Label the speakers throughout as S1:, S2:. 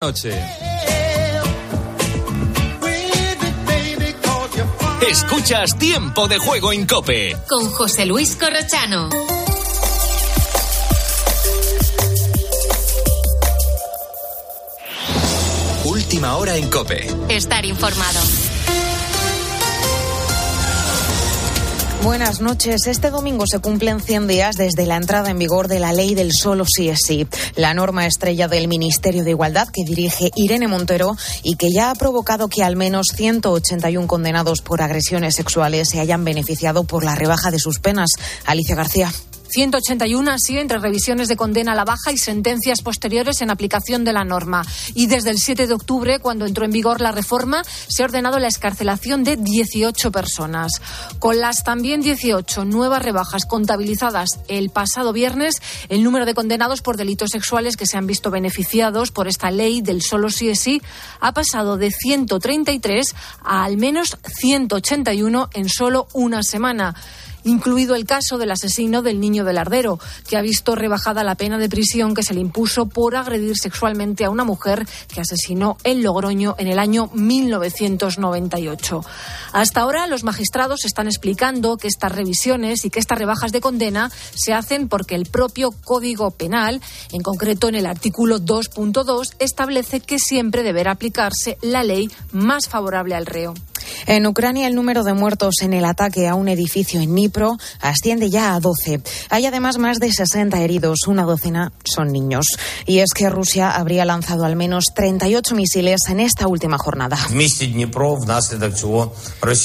S1: noche.
S2: Escuchas Tiempo de Juego en Cope.
S3: Con José Luis Corrochano.
S2: Última hora en Cope.
S3: Estar informado.
S4: Buenas noches. Este domingo se cumplen 100 días desde la entrada en vigor de la ley del solo sí es sí, la norma estrella del Ministerio de Igualdad que dirige Irene Montero y que ya ha provocado que al menos 181 condenados por agresiones sexuales se hayan beneficiado por la rebaja de sus penas. Alicia García.
S5: 181 así entre revisiones de condena a la baja y sentencias posteriores en aplicación de la norma. Y desde el 7 de octubre, cuando entró en vigor la reforma, se ha ordenado la escarcelación de 18 personas. Con las también 18 nuevas rebajas contabilizadas el pasado viernes, el número de condenados por delitos sexuales que se han visto beneficiados por esta ley del solo sí es sí ha pasado de 133 a al menos 181 en solo una semana incluido el caso del asesino del niño del Ardero, que ha visto rebajada la pena de prisión que se le impuso por agredir sexualmente a una mujer que asesinó en Logroño en el año 1998. Hasta ahora los magistrados están explicando que estas revisiones y que estas rebajas de condena se hacen porque el propio Código Penal, en concreto en el artículo 2.2, establece que siempre deberá aplicarse la ley más favorable al reo.
S4: En Ucrania, el número de muertos en el ataque a un edificio en Dnipro asciende ya a 12. Hay además más de 60 heridos, una docena son niños. Y es que Rusia habría lanzado al menos 38 misiles en esta última jornada.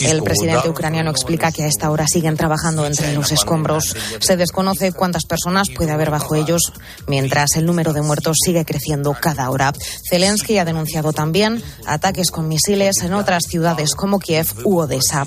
S4: El presidente ucraniano explica que a esta hora siguen trabajando entre los escombros. Se desconoce cuántas personas puede haber bajo ellos, mientras el número de muertos sigue creciendo cada hora. Zelensky ha denunciado también ataques con misiles en otras ciudades como Kiev u Odessa.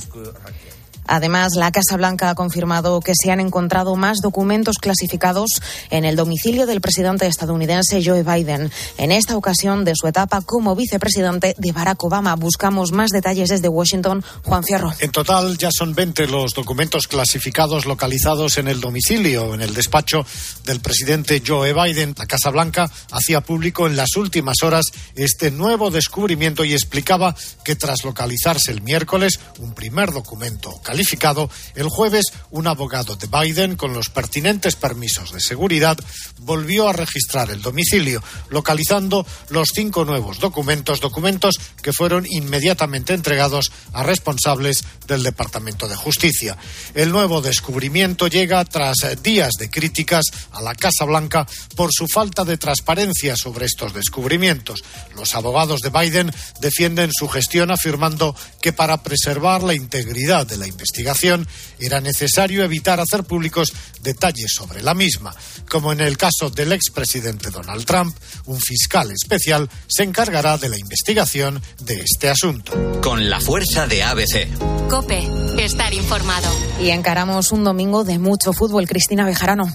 S4: Además, la Casa Blanca ha confirmado que se han encontrado más documentos clasificados en el domicilio del presidente estadounidense Joe Biden. En esta ocasión de su etapa como vicepresidente de Barack Obama. Buscamos más detalles desde Washington. Juan Fierro.
S6: En total ya son 20 los documentos clasificados localizados en el domicilio, en el despacho del presidente Joe Biden. La Casa Blanca hacía público en las últimas horas este nuevo descubrimiento y explicaba que tras localizarse el miércoles un primer documento calificado, el jueves un abogado de Biden con los pertinentes permisos de seguridad volvió a registrar el domicilio, localizando los cinco nuevos documentos, documentos que fueron inmediatamente entregados a responsables del Departamento de Justicia. El nuevo descubrimiento llega tras días de críticas a la Casa Blanca por su falta de transparencia sobre estos descubrimientos. Los abogados de Biden defienden su gestión afirmando que para preservar la integridad de la investigación investigación, era necesario evitar hacer públicos detalles sobre la misma. Como en el caso del expresidente Donald Trump, un fiscal especial se encargará de la investigación de este asunto.
S2: Con la fuerza de ABC.
S3: Cope, estar informado.
S4: Y encaramos un domingo de mucho fútbol. Cristina Bejarano.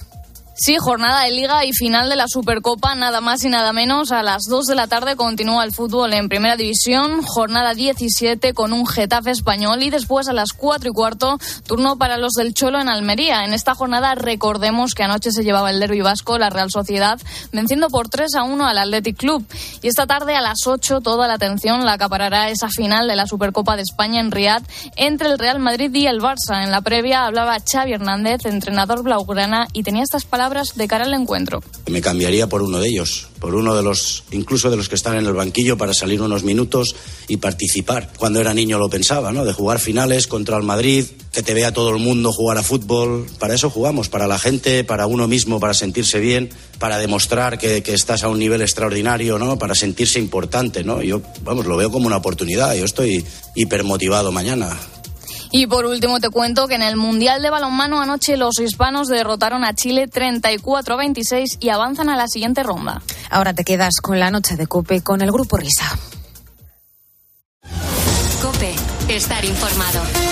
S7: Sí, jornada de liga y final de la Supercopa, nada más y nada menos. A las 2 de la tarde continúa el fútbol en Primera División, jornada 17 con un Getafe español y después a las 4 y cuarto turno para los del Cholo en Almería. En esta jornada recordemos que anoche se llevaba el derbi vasco, la Real Sociedad, venciendo por 3 a 1 al Athletic Club. Y esta tarde a las 8 toda la atención la acaparará esa final de la Supercopa de España en Riad entre el Real Madrid y el Barça. En la previa hablaba Xavi Hernández, entrenador blaugrana, y tenía estas palabras de cara al encuentro.
S8: Me cambiaría por uno de ellos, por uno de los, incluso de los que están en el banquillo para salir unos minutos y participar. Cuando era niño lo pensaba, ¿no? De jugar finales contra el Madrid, que te vea todo el mundo jugar a fútbol. Para eso jugamos, para la gente, para uno mismo, para sentirse bien, para demostrar que, que estás a un nivel extraordinario, ¿no? Para sentirse importante, ¿no? Yo, vamos, lo veo como una oportunidad. Yo estoy hipermotivado mañana.
S7: Y por último te cuento que en el Mundial de Balonmano anoche los hispanos derrotaron a Chile 34 a 26 y avanzan a la siguiente ronda.
S4: Ahora te quedas con la noche de Cope con el Grupo Risa.
S3: Cope, estar informado.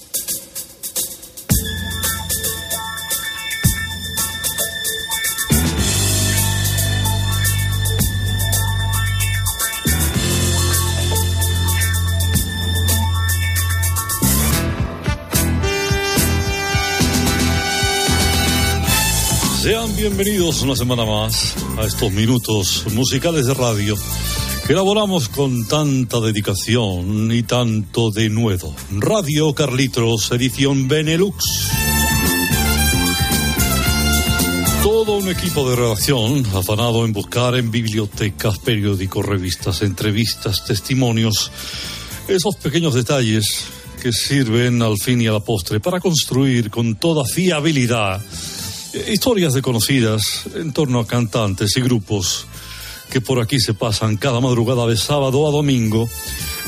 S1: Bienvenidos una semana más a estos minutos musicales de radio que elaboramos con tanta dedicación y tanto denuedo. Radio Carlitos, edición Benelux. Todo un equipo de redacción afanado en buscar en bibliotecas, periódicos, revistas, entrevistas, testimonios, esos pequeños detalles que sirven al fin y a la postre para construir con toda fiabilidad historias de conocidas en torno a cantantes y grupos que por aquí se pasan cada madrugada de sábado a domingo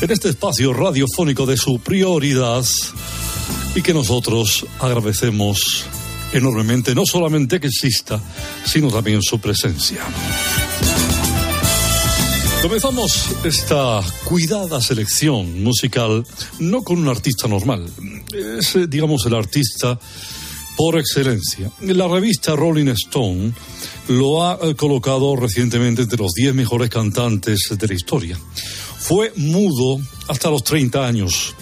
S1: en este espacio radiofónico de su prioridad y que nosotros agradecemos enormemente no solamente que exista, sino también su presencia. Comenzamos esta cuidada selección musical no con un artista normal, es digamos el artista por excelencia. La revista Rolling Stone lo ha eh, colocado recientemente entre los 10 mejores cantantes de la historia. Fue mudo hasta los 30 años.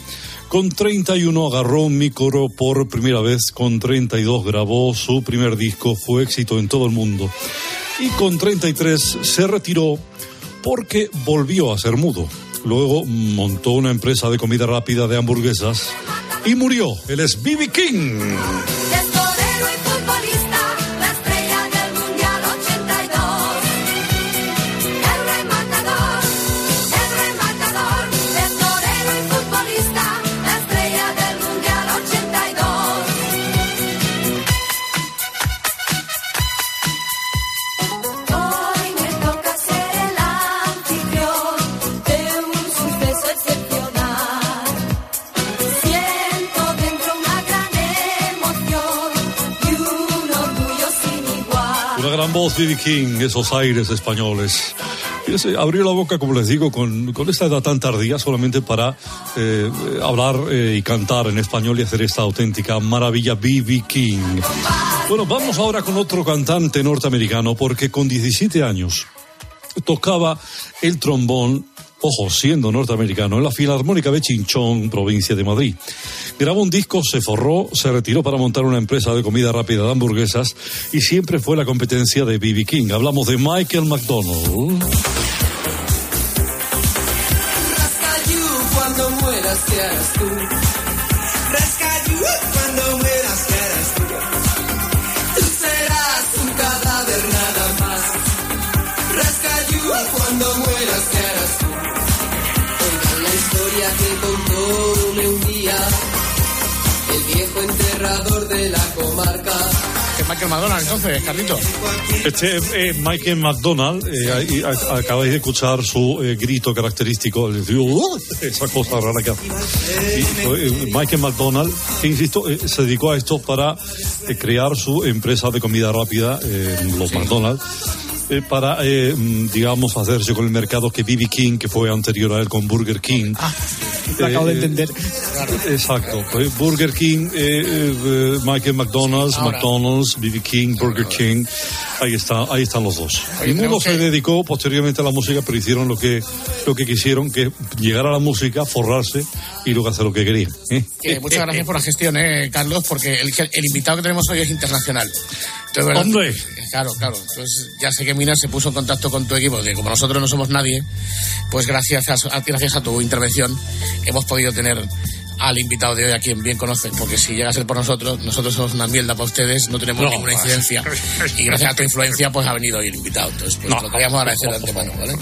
S1: Con 31 agarró un micro por primera vez, con 32 grabó su primer disco, fue éxito en todo el mundo. Y con 33 se retiró porque volvió a ser mudo. Luego montó una empresa de comida rápida de hamburguesas y murió. Él es. King. Gran voz. King, esos aires españoles. Y abrió la boca, como les digo, con, con esta edad tan tardía, solamente para eh, hablar eh, y cantar en español y hacer esta auténtica maravilla, B.B. King. Bueno, vamos ahora con otro cantante norteamericano, porque con 17 años tocaba el trombón ojo, siendo norteamericano, en la Filarmónica de Chinchón, provincia de Madrid. Grabó un disco, se forró, se retiró para montar una empresa de comida rápida de hamburguesas y siempre fue la competencia de B.B. King. Hablamos de Michael McDonald.
S9: Historia que contó un día el viejo enterrador de la comarca.
S10: Que Michael McDonald, entonces, Carlito.
S1: Este eh, Michael McDonald, eh, ahí, a- acabáis de escuchar su eh, grito característico, el "Uh", esa cosa rara que hace. Eh, Michael McDonald, que insisto, eh, se dedicó a esto para eh, crear su empresa de comida rápida, eh, los McDonald's. Eh, para, eh, mm, digamos, hacerse con el mercado que B.B. King, que fue anterior a él con Burger King.
S10: Lo acabo de
S1: Eh,
S10: entender.
S1: Exacto. Pues Burger King, eh, eh, Michael McDonald's,
S10: Ahora.
S1: McDonald's, B.B. King, Burger King. Ahí está, ahí están los dos. Ninguno se
S10: que-
S1: dedicó posteriormente a la música, pero hicieron lo que, lo que quisieron, que llegar a la música, forrarse y luego hacer lo que querían. ¿eh?
S10: Que muchas gracias por la gestión, eh, Carlos, porque el, el invitado que tenemos hoy es internacional. Entonces, ¿verdad?
S1: ¡Hombre!
S10: Claro, claro. Entonces, ya sé que Mina se puso en contacto con tu equipo, de como nosotros no somos nadie, pues gracias a, gracias a tu intervención hemos podido tener al invitado de hoy a quien bien conocen, porque si llega a ser por nosotros, nosotros somos una mierda para ustedes, no tenemos
S1: No.
S10: ninguna incidencia. Y gracias a tu influencia, pues ha venido hoy el invitado. Entonces, pues
S1: No.
S10: lo queríamos agradecer de antemano, ¿vale?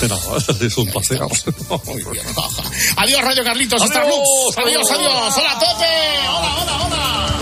S1: De nada, es un paseo.
S10: Muy bien. Adiós, Radio Carlitos,
S1: Adiós,
S10: Starbucks. Adiós,
S1: adiós.
S10: Hola, tope. Hola, hola, hola.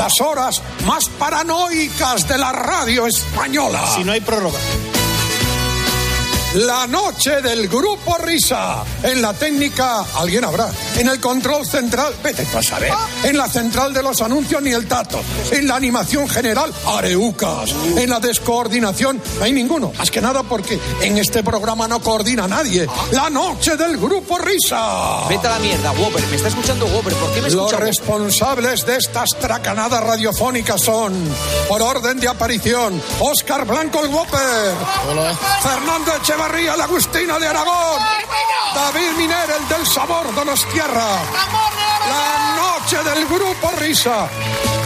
S11: Las horas más paranoicas de la radio española.
S12: Si no hay prórroga.
S11: La noche del grupo Risa. En la técnica, alguien habrá. En el control central, vete a saber. En la central de los anuncios, ni el tato. En la animación general, areucas. En la descoordinación, no hay ninguno. Más que nada porque en este programa no coordina nadie. La noche del grupo Risa.
S12: Vete a la mierda, Whopper. Me está escuchando Whopper. ¿Por qué me
S11: Los
S12: escucha Whopper?
S11: responsables de estas tracanadas radiofónicas son, por orden de aparición, Óscar Blanco el Whopper, Fernando Echevarría la Agustina de Aragón, David Miner el del Sabor Donostiarra, la noche del Grupo Risa.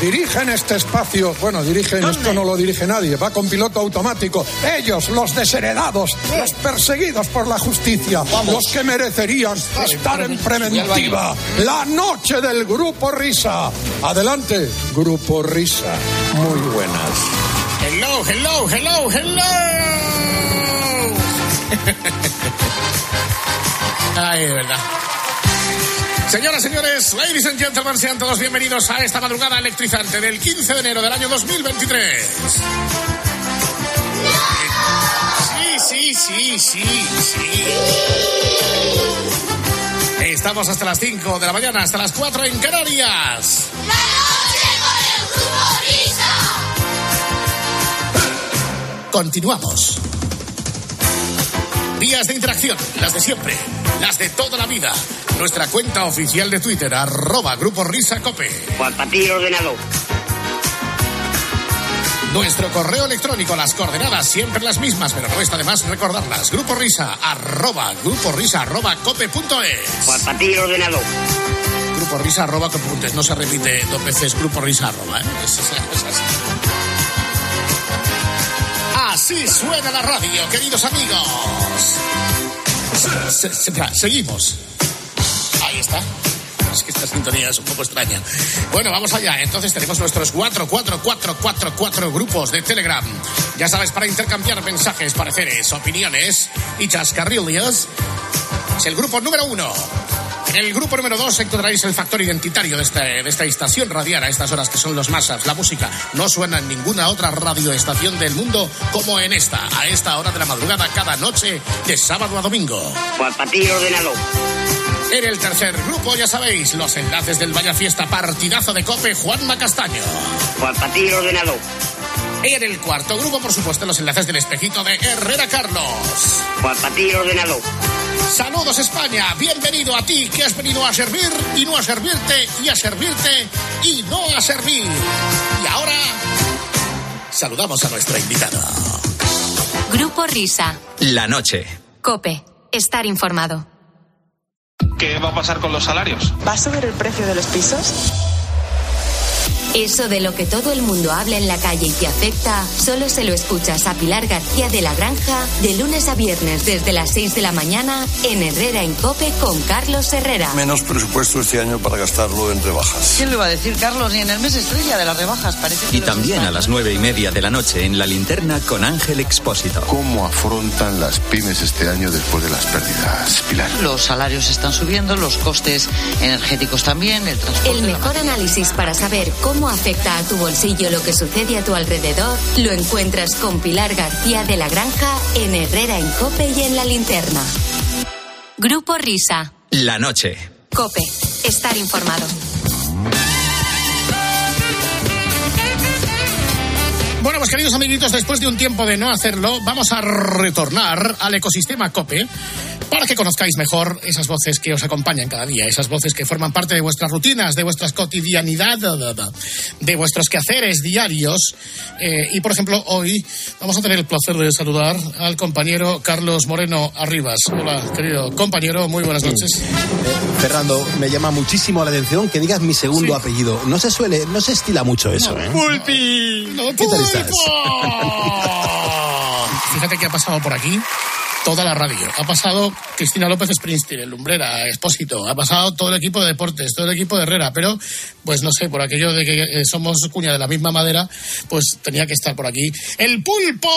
S11: Dirigen este espacio, bueno, dirigen, esto no lo dirige nadie, va con piloto automático. Ellos, los desheredados, los perseguidos por la justicia, los que merecerían estar en preventiva. La noche del Grupo Risa. Adelante, Grupo Risa. Muy buenas.
S10: Hello, hello, hello, hello. Ay, de verdad. Señoras, señores, ladies and gentlemen, sean todos bienvenidos a esta madrugada electrizante del 15 de enero del año 2023. Sí, sí, sí, sí, sí. Estamos hasta las 5 de la mañana, hasta las 4 en Canarias. Continuamos. Vías de interacción, las de siempre, las de toda la vida. Nuestra cuenta oficial de Twitter, arroba Grupo Risa Cope.
S13: Juan Patín ordenado.
S10: Nuestro correo electrónico, las coordenadas siempre las mismas, pero no está de más recordarlas. Grupo Risa, arroba, Grupo Risa, arroba, cope.es.
S13: Juan Patín ordenado.
S10: Grupo Risa, arroba, cope.es. No se repite dos veces Grupo Risa, arroba, ¿eh? Es- es- es así. Suena la radio, queridos amigos. Se- se- se- seguimos. Ahí está. Es que esta sintonía es un poco extraña. Bueno, vamos allá. Entonces tenemos nuestros 4, 4, 4, 4, 4 grupos de Telegram. Ya sabes, para intercambiar mensajes, pareceres, opiniones y chascarrillos. Es el grupo número uno. En el grupo número dos encontraréis el factor identitario de esta, de esta estación radial a estas horas que son los masas. La música no suena en ninguna otra radioestación del mundo como en esta, a esta hora de la madrugada cada noche de sábado a domingo.
S13: Juan Patín ordenado.
S10: En el tercer grupo, ya sabéis, los enlaces del Vaya Fiesta Partidazo de Cope Juanma Castaño.
S13: Juan Patín ordenado.
S10: En el cuarto grupo, por supuesto, los enlaces del espejito de Herrera Carlos.
S13: Juan Patín ordenado.
S10: Saludos España, bienvenido a ti que has venido a servir y no a servirte y a servirte y no a servir. Y ahora saludamos a nuestra invitada.
S3: Grupo Risa.
S14: La noche.
S3: Cope. Estar informado.
S15: ¿Qué va a pasar con los salarios?
S16: ¿Va a subir el precio de los pisos?
S3: Eso de lo que todo el mundo habla en la calle y te afecta, solo se lo escuchas a Pilar García de la Granja de lunes a viernes desde las 6 de la mañana en Herrera en Cope con Carlos Herrera.
S17: Menos presupuesto este año para gastarlo en rebajas.
S18: ¿Quién lo iba a decir, Carlos? Ni en el mes estrella de las rebajas, parece que
S14: Y también a las nueve y media de la noche en la linterna con Ángel Expósito.
S17: ¿Cómo afrontan las pymes este año después de las pérdidas, Pilar?
S18: Los salarios están subiendo, los costes energéticos también, el transporte.
S3: El mejor análisis para saber cómo afecta a tu bolsillo lo que sucede a tu alrededor lo encuentras con Pilar García de la Granja en Herrera en Cope y en la linterna. Grupo Risa.
S14: La noche.
S3: Cope. Estar informado.
S10: Bueno, pues queridos amiguitos, después de un tiempo de no hacerlo, vamos a retornar al ecosistema COPE para que conozcáis mejor esas voces que os acompañan cada día, esas voces que forman parte de vuestras rutinas, de vuestras cotidianidad, de vuestros quehaceres diarios. Eh, y por ejemplo, hoy vamos a tener el placer de saludar al compañero Carlos Moreno Arribas. Hola, querido compañero, muy buenas noches.
S19: Fernando, me llama muchísimo la atención que digas mi segundo apellido. No se suele, no se estila mucho eso, ¿eh?
S10: ¡Pulpi!
S19: ¿Qué tal estás?
S10: Fíjate que ha pasado por aquí toda la radio. Ha pasado Cristina López Springsteen, el Lumbrera, Expósito, ha pasado todo el equipo de deportes, todo el equipo de Herrera, pero pues no sé, por aquello de que eh, somos cuña de la misma madera, pues tenía que estar por aquí. El pulpo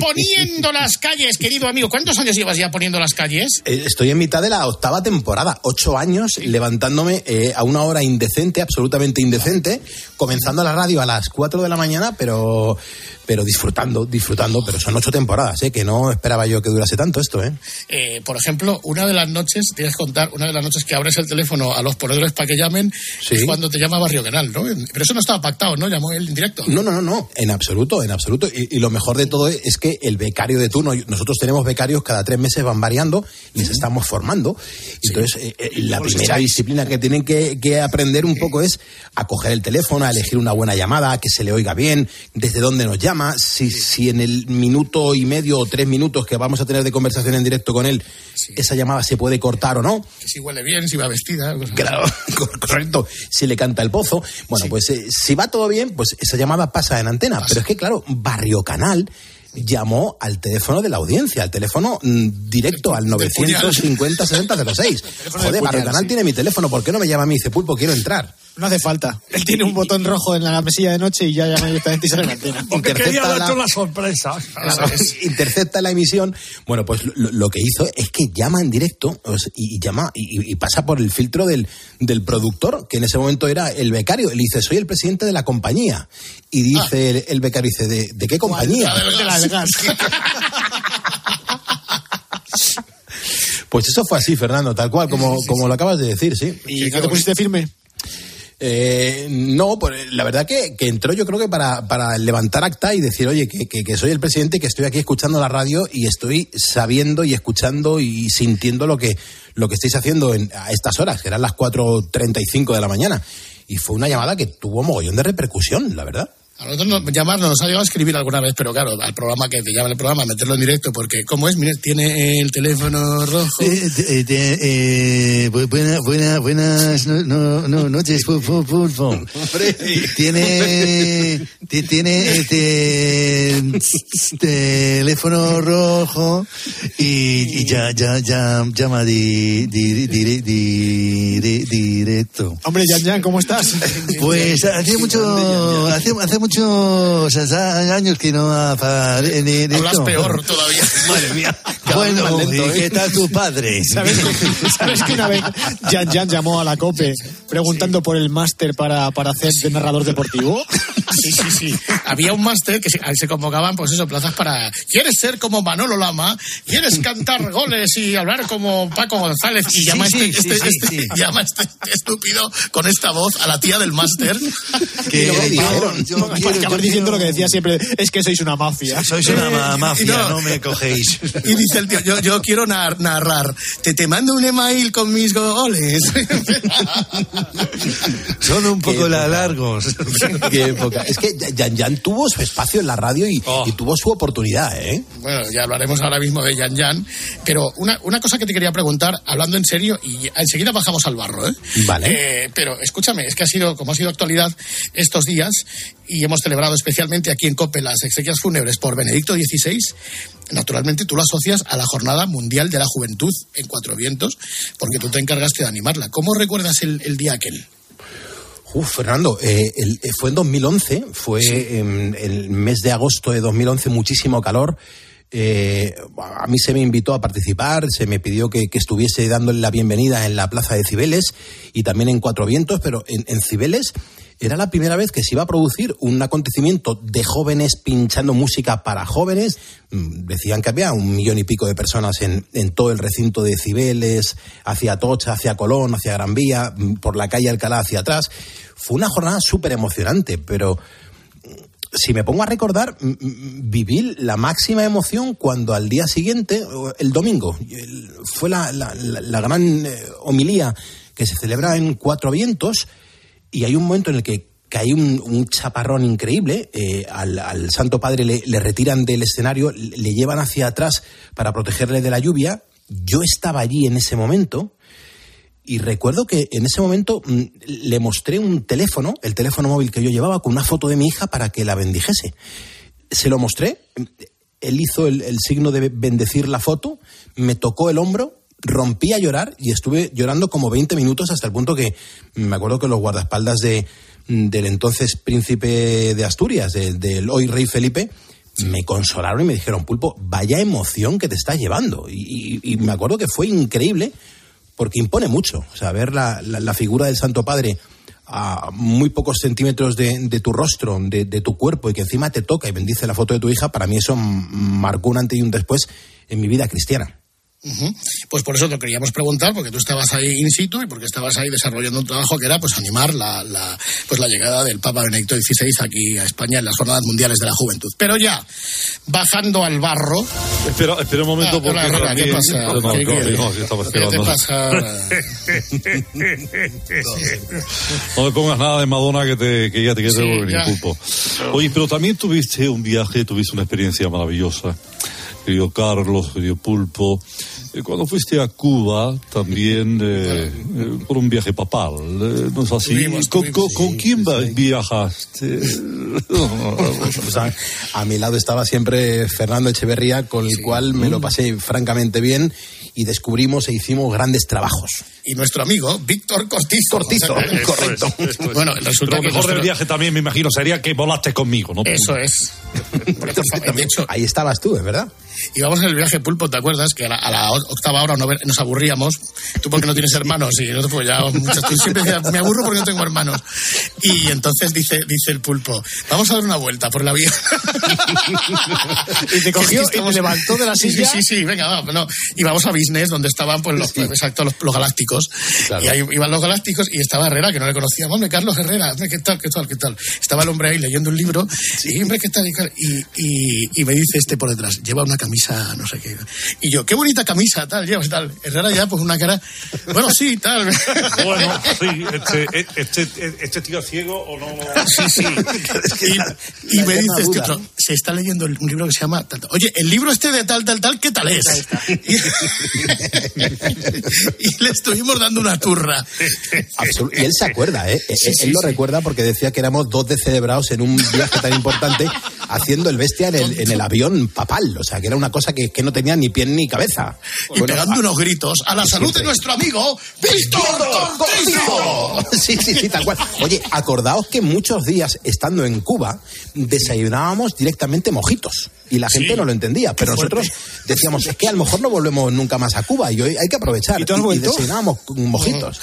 S10: poniendo las calles, querido amigo. ¿Cuántos años llevas ya poniendo las calles?
S19: Eh, Estoy en mitad de la octava temporada, ocho años levantándome eh, a una hora indecente, absolutamente indecente, comenzando la radio a las cuatro de la mañana, pero pero disfrutando, disfrutando, pero son ocho temporadas, ¿eh? que no esperaba yo que durase tanto esto, ¿eh?
S10: Eh, por ejemplo, una de las noches, tienes que contar, una de las noches que abres el teléfono a los ponedores para que llamen, es cuando te llama Barrio Canal, ¿no? Pero eso no estaba pactado, ¿no? Llamó él en directo.
S19: No, no, no, no, en absoluto, en absoluto. Y, y lo mejor de todo es que el becario de turno, nosotros tenemos becarios cada tres meses van variando y les estamos formando. Entonces, eh, eh, la primera disciplina que tienen que, que aprender un poco es a coger el teléfono, a elegir una buena llamada, que se le oiga bien, desde dónde nos llama, si, si en el minuto y medio o tres minutos que vamos a tener de conversación en directo con él, esa llamada se puede cortar o no.
S10: Que si huele bien, si va vestida.
S19: Claro, correcto. Si le canta el pozo. Bueno, pues eh, si va todo bien, pues esa llamada pasa en antena. Pero es que, claro, Barrio Canal llamó al teléfono de la audiencia, al teléfono mm, directo, al 950 6006. Joder, Barrio Canal tiene mi teléfono, ¿por qué no me llama a mí dice, Pulpo, quiero entrar?
S20: No hace falta. Él tiene un botón rojo en la mesilla de noche y ya llama directamente y sale la antena.
S1: Porque quería
S19: Intercepta
S1: darte
S19: la-
S1: sorpresa.
S19: Claro, intercepta la emisión. Bueno, pues lo, lo que hizo es que llama en directo y, y llama y, y pasa por el filtro del, del productor, que en ese momento era el becario. Le dice, soy el presidente de la compañía. Y dice el, el becario, dice, ¿de, de qué compañía?
S20: De la del gas.
S19: Pues eso fue así, Fernando, tal cual, como, como lo acabas de decir, sí.
S20: ¿Y no te pusiste firme?
S19: Eh, no, pues la verdad que, que entró yo creo que para, para levantar acta y decir, oye, que, que, que soy el presidente, que estoy aquí escuchando la radio y estoy sabiendo y escuchando y sintiendo lo que, lo que estáis haciendo en, a estas horas, que eran las 4.35 de la mañana. Y fue una llamada que tuvo mogollón de repercusión, la verdad.
S10: A nosotros nos, llamarnos nos ha llegado a escribir alguna vez, pero claro, al programa que te llama el programa, meterlo en directo, porque ¿cómo es? Mire, tiene el teléfono rojo.
S21: Eh, eh, eh, eh, bu- buena, buena, buenas no, no, no, noches, pulpo. Tiene, ti- tiene este teléfono rojo y, y ya, ya, ya, llama di, di, di- di- di- directo.
S20: Hombre, Jan Jan, ¿cómo estás?
S21: Pues hace mucho, hace, hace muchos años que no en directo.
S10: Hablas peor todavía.
S21: Madre mía. Bueno, ¿y qué tal tu padre?
S20: ¿Sabes que, ¿Sabes que una vez Jan Jan llamó a la COPE preguntando por el máster para, para hacer de narrador deportivo?
S10: Sí, sí, sí. Había un máster que se, ahí se convocaban, pues eso, plazas para. ¿Quieres ser como Manolo Lama? ¿Quieres cantar goles y hablar como Paco González? Y
S21: Sí,
S10: llama,
S21: sí,
S10: este,
S21: sí,
S10: este-
S21: sí,
S10: este-
S21: sí.
S10: llama este estúpido con esta voz a la tía del máster.
S21: Que
S20: diciendo
S21: quiero-
S20: lo que decía siempre, es que sois una mafia.
S21: Sois una ma- mafia,
S10: no.
S21: no me cogéis.
S10: Y dice el tío, yo, yo quiero nar- narrar. Te, te mando un email con mis goles.
S21: Son un poco la- largos.
S19: Qué época. Es que Jan Jan tuvo su espacio en la radio y, y tuvo su oportunidad, ¿eh?
S10: Bueno, ya hablaremos ahora mismo de Yan Yan, pero una, una cosa que te quería preguntar, hablando en serio, y enseguida bajamos al barro, ¿eh?
S19: Vale.
S10: Eh, pero escúchame, es que ha sido, como ha sido actualidad estos días, y hemos celebrado especialmente aquí en COPE las exequias fúnebres por Benedicto XVI, naturalmente tú lo asocias a la Jornada Mundial de la Juventud en Cuatro Vientos, porque tú te encargaste de animarla. ¿Cómo recuerdas el, el día aquel?
S19: Uf, Fernando, eh, el- eh, fue en 2011, fue en el mes de agosto de 2011, muchísimo calor. Eh, a mí se me invitó a participar, se me pidió que, estuviese dándole la bienvenida en la plaza de Cibeles y también en Cuatro Vientos, pero en, en Cibeles era la primera vez que se iba a producir un acontecimiento de jóvenes pinchando música para jóvenes. Mm, Decían que había un millón y pico de personas en, en todo el recinto de Cibeles, hacia Tocha, hacia Colón, hacia Gran Vía, mm, por la calle Alcalá hacia atrás. Fue una jornada súper emocionante, pero si me pongo a recordar, viví la máxima emoción cuando al día siguiente, el domingo, fue la, la- gran eh, homilía que se celebra en Cuatro Vientos y hay un momento en el que cae un, un chaparrón increíble, eh, al, Santo Padre le, retiran del escenario, le llevan hacia atrás para protegerle de la lluvia. Yo estaba allí en ese momento y recuerdo que en ese momento mm, le mostré un teléfono, el teléfono móvil que yo llevaba, con una foto de mi hija para que la bendijese. Se lo mostré. él hizo el, el signo de bendecir la foto, me tocó el hombro, rompí a llorar y estuve llorando como 20 minutos hasta el punto que me acuerdo que los guardaespaldas de, del entonces príncipe de Asturias, del, del hoy rey Felipe, me consolaron y me dijeron, Pulpo, vaya emoción que te estás llevando. Y me acuerdo que fue increíble porque impone mucho. O sea, ver la, figura del Santo Padre a muy pocos centímetros de, de tu rostro, de, de tu cuerpo, y que encima te toca y bendice la foto de tu hija, para mí eso marcó un antes y un después en mi vida cristiana.
S10: Ujú. Pues por eso te queríamos preguntar, porque tú estabas ahí in situ y porque estabas ahí desarrollando un trabajo que era pues animar la, la- pues la llegada del Papa Benedicto XVI aquí a España en las Jornadas Mundiales de la Juventud. Pero ya, bajando al barro...
S1: Espera, espera un momento
S10: Ah,
S1: porque
S10: hola, hola, ¿qué
S1: también-
S10: pasa?
S1: No, no,
S10: ¿Qué
S1: no,
S10: quieres?
S1: no, yo estaba
S10: ¿Qué te
S1: esperando.
S10: pasa
S1: No me pongas nada de Madonna que te que ya te, que te
S10: Sí, ya.
S1: ni pulpo. Oye, pero también tuviste un viaje, tuviste una experiencia maravillosa, querido Carlos, querido Pulpo. Eh, Cuando fuiste a Cuba, también eh, eh, por un viaje papal, eh, ¿no es así?
S19: Tuvimos,
S1: ¿Con, con- con quién va- viajaste?
S19: Sea, a mi lado estaba siempre Fernando Echeverría, con el cual me lo pasé francamente bien y descubrimos e hicimos grandes trabajos.
S10: y nuestro amigo Víctor Cortizo.
S19: Cortizo, correcto.
S10: Bueno, resulta
S1: lo
S10: que
S1: mejor
S10: nuestro-
S1: del viaje también, me imagino, sería que volaste conmigo, ¿no?
S10: Eso es. De hecho,
S19: Ahí estabas tú, es verdad.
S10: Íbamos en el viaje Pulpo, ¿te acuerdas? Que a la, a la octava hora nos aburríamos. Tú porque no tienes hermanos y nosotros pues ya muchas, tú siempre decías, me aburro porque no tengo hermanos. Y entonces dice, dice el Pulpo, vamos a dar una vuelta por la vía.
S20: Y te cogió y te levantó de la
S10: Sí,
S20: silla.
S10: Sí, sí, sí, venga, va, no. Y vamos a Business, donde estaban pues los, exacto, los, los galácticos.
S19: Claro.
S10: Y ahí iban los galácticos y estaba Herrera, que no le conocíamos. Hombre, Carlos Herrera, ¿qué tal, qué tal, qué tal? Estaba el hombre ahí leyendo un libro y, hombre, ¿qué tal? Y, y, y- me dice este por detrás, lleva una camisa, no sé qué. Y yo, qué bonita camisa, tal, llevas, tal. Herrera ya, pues una cara, bueno, sí, tal.
S1: Bueno, sí, este, este, este tío ciego o no.
S10: Sí, sí. Y, y me dice este otro, se está leyendo un libro que se llama, tal, tal. oye, el libro este de tal, tal, tal, ¿qué tal es? Y, y le estuvimos dando una turra.
S19: Absolut- y él se acuerda, ¿eh? él, él lo recuerda porque decía que éramos dos descerebrados en un viaje tan importante haciendo el bestia en el, en el avión papal. O sea, que era una cosa que, que no tenía ni pie ni cabeza.
S10: Y pegando unos gritos a la salud de nuestro amigo Víctor Cortizo.
S19: Sí, sí, sí, tal cual. Oye, acordaos que muchos días estando en Cuba desayunábamos directamente mojitos y la gente
S20: Sí.
S19: no lo entendía, pero
S20: Qué fuerte.
S19: nosotros decíamos, es que a lo mejor no volvemos nunca más a Cuba y hoy hay que aprovechar.
S20: ¿Y tú has vuelto?
S19: desayunábamos mojitos.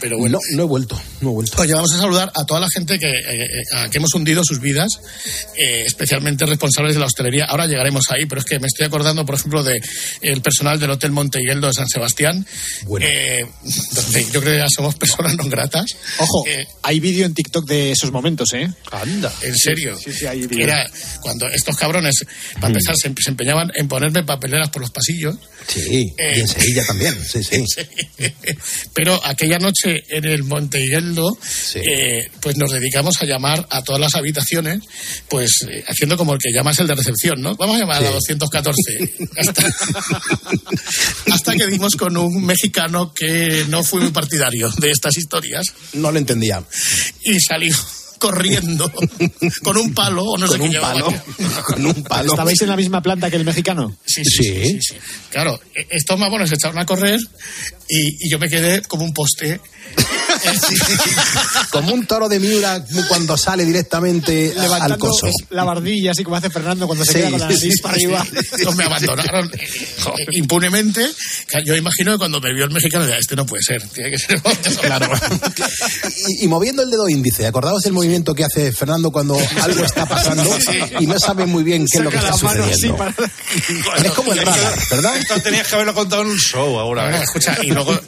S10: Pero bueno.
S19: No, no he vuelto, no he vuelto.
S10: Oye, vamos a saludar a toda la gente que, eh, eh, a que hemos hundido sus vidas, eh, especialmente responsables de la hostelería. Ahora llegaremos ahí, pero es que me estoy acordando, por ejemplo, de el personal del Hotel Montehieldo de San Sebastián, eh, donde yo creo que ya somos personas no gratas.
S20: Ojo,
S10: Eh,
S20: hay vídeo en TikTok de esos momentos, ¿eh?
S19: Anda.
S10: En serio.
S20: Sí, sí, hay vídeo.
S10: Era cuando estos cabrones, para empezar, se, se empeñaban en ponerme papeleras por los pasillos.
S19: Sí, y en Sevilla también, sí, sí.
S10: Pero aquella noche en el Monte Higueldo, eh, pues nos dedicamos a llamar a todas las habitaciones, pues eh, haciendo como el que llamas el de recepción, ¿no? Vamos a llamar a la 214. Hasta, hasta que dimos con un mexicano que no fue muy partidario de estas historias
S19: No lo entendía.
S10: y salió corriendo con un palo o no sé
S19: Con
S10: qué
S19: un palo, con un palo.
S20: ¿Estabais en la misma planta que el mexicano?
S10: Sí, sí, sí, sí, sí. Claro, e- estos mamones se echaron a correr y, y yo me quedé como un poste.
S19: Como un toro de Miura cuando sale directamente al
S20: Levantando
S19: coso.
S20: la bardilla, así como hace Fernando cuando se
S19: Sí,
S20: queda con la
S19: sí,
S20: nariz
S19: sí,
S20: para
S19: sí.
S20: arriba.
S10: Entonces me abandonaron impunemente. Yo imagino que cuando me vio el mexicano, decía, este no puede ser, tiene que ser otro".
S19: Claro. Y, y moviendo el dedo índice, acordaos el movimiento que hace Fernando cuando algo está pasando y no sabe muy bien qué es lo que
S20: Saca
S19: está
S20: mano
S19: sucediendo.
S20: para-
S19: Es como el radar, ¿verdad?
S1: Esto tenías que haberlo contado en un show ahora.
S10: Bueno,
S1: ¿eh?
S10: escucha, y luego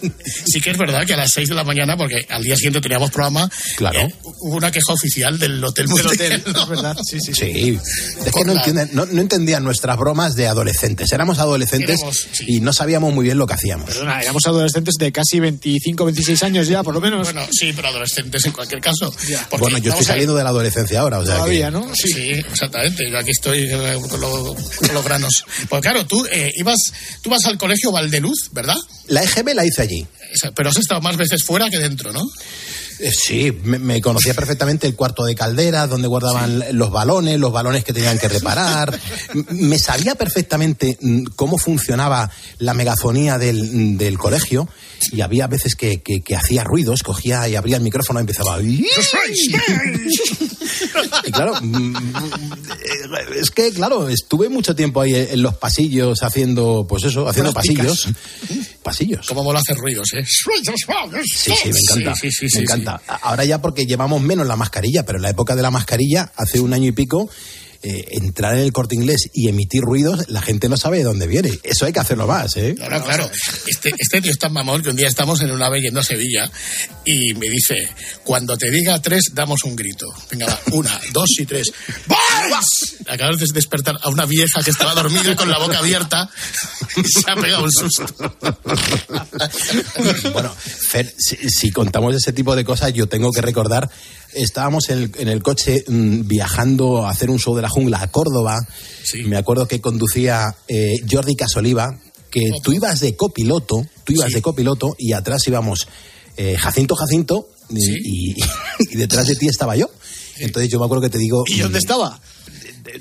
S10: sí que es verdad que a las 6 de la mañana, porque al día siguiente teníamos programa,
S19: Claro.
S10: eh, hubo una queja oficial del hotel
S20: Del hotel, es verdad. Sí, sí, sí.
S19: Es que no, entienden, no, no entendían nuestras bromas de adolescentes. Éramos adolescentes
S10: Éramos, sí.
S19: y no sabíamos muy bien lo que hacíamos.
S20: Perdona, éramos adolescentes de casi 25, 26 años ya, por lo menos.
S10: Bueno, sí, pero adolescentes en cualquier caso. Porque,
S19: Bueno, yo estoy saliendo de la adolescencia ahora, o sea
S20: Todavía,
S19: que...
S20: ¿no?
S10: Sí. exactamente. Yo aquí estoy eh, con, lo- con los granos. Pues claro, tú eh, ibas, tú vas al colegio Valdeluz, ¿verdad?
S19: La EGB la hice allí.
S10: Pero has estado más veces fuera que dentro, ¿no?
S19: Eh, Sí, me, me conocía perfectamente el cuarto de caldera, donde guardaban los balones, los balones que tenían que reparar. Me sabía perfectamente mm, cómo funcionaba la megafonía del, del colegio y había veces que, que- que hacía ruidos, cogía y abría el micrófono y empezaba... Y claro, mm, eh, es que, claro, estuve mucho tiempo ahí en los pasillos haciendo, pues eso, haciendo pasillos. Pasillos.
S10: Cómo mola hacer ruidos, ¿eh?
S19: Sí, sí, me encanta.
S10: Sí, sí, sí,
S19: me
S10: sí,
S19: encanta. Ahora ya porque llevamos menos la mascarilla, pero en la época de la mascarilla, hace un año y pico, eh, entrar en el corte inglés y emitir ruidos, la gente no sabe de dónde viene. Eso hay que hacerlo más, ¿eh?
S10: Claro, claro. Este, este tío es tan mamón que un día estamos en un ave yendo a Sevilla y me dice, cuando te diga tres, damos un grito. Venga, va, una, dos y tres. ¡Boys! Acabas de despertar a una vieja que estaba dormida con la boca abierta y se ha pegado un susto.
S19: Bueno, Fer, si, si contamos ese tipo de cosas, yo tengo que recordar, estábamos en el, en el coche mm, viajando a hacer un show de la jungla a Córdoba. Me acuerdo que conducía eh, Jordi Casoliva, que tú ibas de copiloto, tú ibas de copiloto y atrás íbamos eh, Jacinto Jacinto y, y- y detrás de ti estaba yo. Entonces yo me acuerdo que te digo...
S20: ¿Y dónde
S19: mm,
S20: estaba?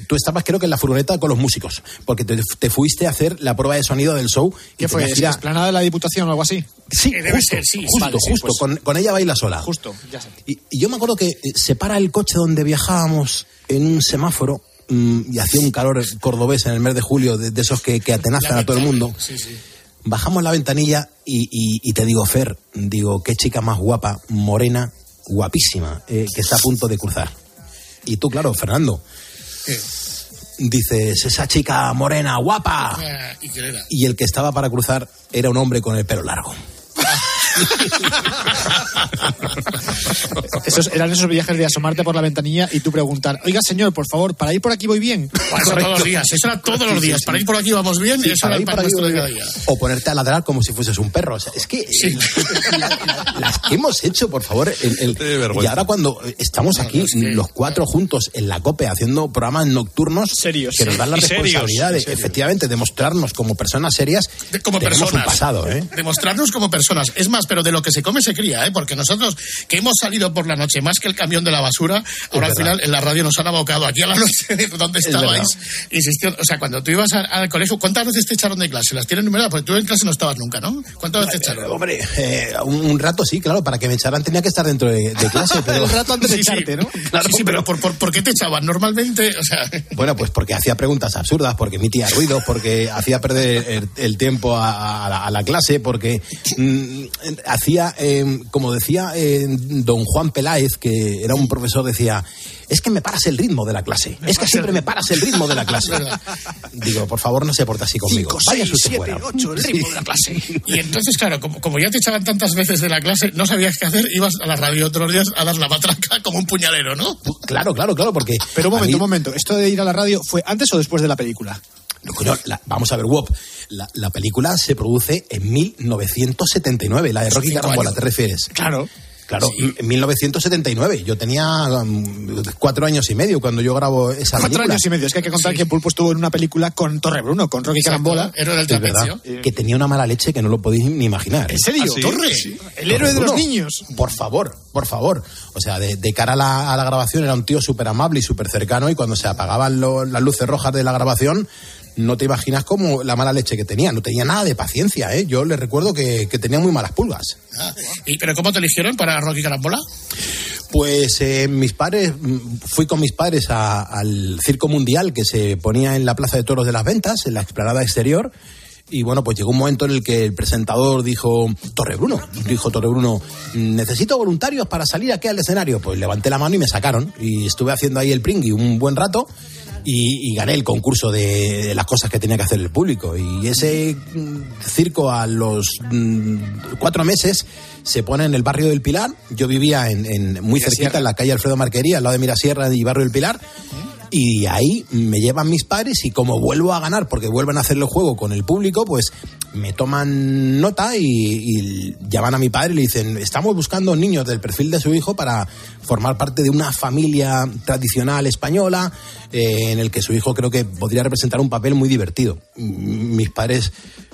S19: Tú estabas creo que en la furgoneta con los músicos, porque te, te fuiste a hacer la prueba de sonido del show. y
S20: ¿Qué fue?
S19: tenías que ir a-
S20: ¿Esplanada de la Diputación o algo así?
S19: Sí,
S20: debe
S19: justo,
S20: ser, sí.
S19: justo,
S20: Vale, sí,
S19: justo.
S20: pues-
S19: con, con ella baila sola.
S20: Justo, ya sé.
S19: Y, y yo me acuerdo que eh, se para el coche donde viajábamos en un semáforo mm, y hacía un calor cordobés en el mes de julio, de, de esos que, que atenazan a todo el mundo.
S10: Sí, sí.
S19: Bajamos la ventanilla y, y- y te digo, Fer, digo, qué chica más guapa, morena, guapísima, eh, que está a punto de cruzar. Y tú, claro, Fernando, dices, esa chica morena, guapa.
S10: Ah, ¿Y qué era?
S19: Y el que estaba para cruzar era un hombre con el pelo largo.
S20: Esos, eran esos viajes de asomarte por la ventanilla y tú preguntar, oiga señor, por favor, para ir por aquí voy bien.
S10: Eso todos los días, eso era todos los días. Para ir por aquí vamos bien y eso
S19: para
S10: era
S19: aquí,
S10: nuestro de cada
S19: aquí.
S10: día.
S19: O ponerte a ladrar como si fueses un perro. O sea, es que eh, la- la- las que hemos hecho, por favor. el- el- y ahora cuando estamos aquí, los cuatro juntos en la COPE haciendo programas nocturnos
S20: Serios,
S19: que nos dan la
S20: serios,
S19: responsabilidad de, efectivamente, demostrarnos como personas serias.
S10: como
S19: tenemos
S10: personas.
S19: un pasado, ¿eh?
S10: Demostrarnos como personas. Es más, pero de lo que se come se cría, ¿eh? Porque nosotros, que hemos salido por la noche más que el camión de la basura, ahora al final en la radio nos han abocado aquí a la noche de donde
S19: Es
S10: estabais. Insistió, o sea, cuando tú ibas al colegio, ¿cuántas veces te echaron de clase? ¿Las tienes numeradas? Porque tú en clase no estabas nunca, ¿no? ¿Cuántas veces te echaron?
S19: Hombre, eh, un, un rato sí, claro, para que me echaran tenía que estar dentro de, de clase, pero...
S20: El rato antes de
S10: Sí, sí.
S20: echarte, ¿no?
S10: sí, sí, pero ¿por, por, por qué te echaban? Normalmente, o sea...
S19: Bueno, pues porque hacía preguntas absurdas, porque emitía ruidos, porque hacía perder el, el tiempo a, a la, a la clase, porque mm, hacía, eh, como decía eh, don Juan Peláez, que era un profesor, decía, es que me paras el ritmo de la clase, es que siempre me paras el ritmo de la clase. Digo, por favor, no se porte así conmigo.
S10: Cinco,
S19: Vaya
S10: seis,
S19: usted
S10: siete,
S19: fuera.
S10: ocho, el ritmo de la clase. Y entonces, claro, como, como ya te echaban tantas veces de la clase, no sabías qué hacer, ibas a la radio otros días a dar la matraca como un puñalero, ¿no?
S19: Claro, claro, claro, porque...
S20: Pero un momento,
S19: mí-
S20: un momento. ¿Esto de ir a la radio fue antes o después de la película?
S19: No, coño, la- vamos a ver, Wop. La, la película se produce en 1979, la de Rocky Carambola. ¿te refieres?
S20: Claro.
S19: Claro, en 1979. Yo tenía um, cuatro años y medio cuando yo grabo esa
S20: Cuatro
S19: película.
S20: años y medio. Es que hay que contar que Pulpo estuvo en una película con Torre Bruno, con Rocky Carambola.
S10: Héroe del
S19: Es verdad,
S10: trapecio.
S19: que tenía una mala leche que no lo podéis ni imaginar.
S20: ¿En serio?
S19: ¿Ah, sí?
S20: Torre.
S19: Sí.
S20: El héroe de los niños.
S19: Por favor, por favor. O sea, de, de cara a la, a la grabación era un tío súper amable y súper cercano y cuando se apagaban lo- las luces rojas de la grabación no te imaginas cómo la mala leche que tenía. No tenía nada de paciencia, ¿eh? Yo le recuerdo que, que tenía muy malas pulgas.
S10: Ah, ¿y, ¿Pero cómo te eligieron para Rocky Carambola?
S19: Pues eh, mis padres, mm, fui con mis padres a- al Circo Mundial que se ponía en la Plaza de Toros de las Ventas, en la explanada exterior. Y bueno, pues llegó un momento en el que el presentador dijo, Torre Bruno, dijo Torre Bruno, necesito voluntarios para salir aquí al escenario. Pues levanté la mano y me sacaron. Y estuve haciendo ahí el pringui un buen rato y, y gané el concurso de, de las cosas que tenía que hacer el público. Y ese mm, circo a los mm, cuatro meses se pone en el barrio del Pilar. Yo vivía en, en- muy cerquita, en la calle Alfredo Marquería, al lado de Mirasierra y Barrio del Pilar. Y ahí me llevan mis padres y como vuelvo a ganar, porque vuelven a hacer el juego con el público, pues me toman nota y, llaman a mi padre y le dicen, estamos buscando niños del perfil de su hijo para formar parte de una familia tradicional española eh, en el que su hijo creo que podría representar un papel muy divertido. Mis padres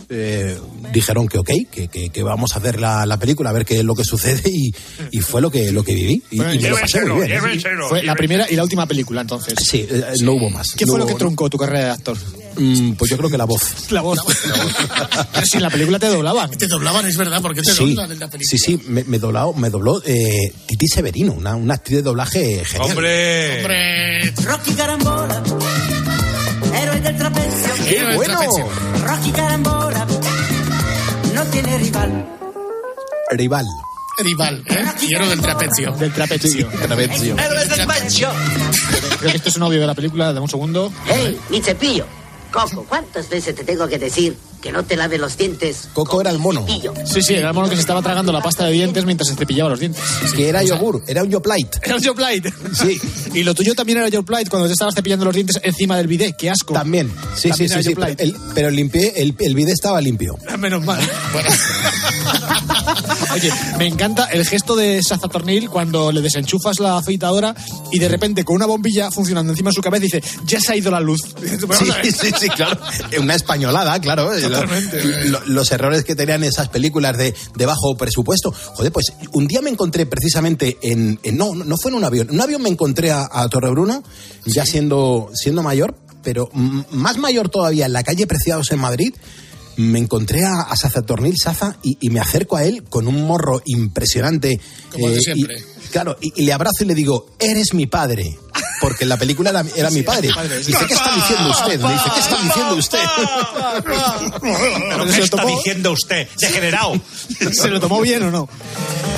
S19: eh, dijeron que ok, que, que- que vamos a hacer la, la película, a ver qué es lo que sucede y, y fue lo que, lo que viví. Y, y me lo pasé muy bien. ¿eh?
S20: Fue la primera y la última película, entonces.
S19: Sí, eh, no hubo más.
S20: ¿Qué
S19: No
S20: fue lo que truncó tu carrera de actor?
S19: Mm, pues yo creo que la voz.
S20: La voz. Pero si en la película te doblaban.
S10: Te doblaban, es verdad, porque te
S19: Sí,
S10: doblan en la película.
S19: sí, sí, me, me dobló, me dobló eh, Titi Severino, una, una actriz de doblaje genial.
S22: ¡Hombre!
S10: Hombre,
S23: Rocky Carambola, héroe del trapecio.
S19: ¡Qué
S10: Héroe del
S19: bueno!
S10: trapecio.
S23: Rocky Carambola, no tiene rival.
S19: Rival.
S10: rival, ¿eh? Hierro del trapecio.
S20: Del trapecio.
S19: Trapecio.
S23: Héroe del trapecio.
S20: Creo que esto es un audio de la película, dame un segundo.
S24: ¡Hey, mi cepillo! Coco, ¿cuántas veces te tengo que decir que no te laves los dientes?
S19: Coco era el mono.
S20: Sí, sí, era el mono que se estaba tragando la pasta de dientes mientras se cepillaba los dientes.
S19: Que era yogur, era un yoplait.
S20: Era un Yoplait.
S19: Sí.
S20: Y lo tuyo también era Yoplait cuando te estabas cepillando los dientes encima del bidet. ¡Qué asco!
S19: También. Sí,
S20: También
S19: sí, sí, sí.
S20: Yoplait.
S19: El- pero limpié, el, el bidet estaba limpio.
S20: Menos mal. Oye, me encanta el gesto de Saza Tornil cuando le desenchufas la afeitadora y de repente con una bombilla funcionando encima de su cabeza dice, ya se ha ido la luz.
S19: Sí, sí, sí, claro. Una españolada, claro.
S20: Totalmente.
S19: Lo- los errores que tenían esas películas de, de bajo presupuesto. Joder, pues un día me encontré precisamente en. en- no, no fue en un avión. En un avión me encontré a, a Torrebruno, ya siendo, siendo mayor, pero más mayor todavía, en la calle Preciados en Madrid. Me encontré a, a Saza Tornil Saza y, y me acerco a él con un morro impresionante.
S10: Como de
S19: y-
S10: siempre.
S19: Claro, y, y le abrazo y le digo, eres mi padre. Porque en la película era, era mi padre. Dice, ¿qué está diciendo usted? Me dice, ¿qué está diciendo usted?
S22: ¿Pero
S20: se
S22: qué está diciendo usted? Degenerado.
S20: ¿Se lo tomó bien o no?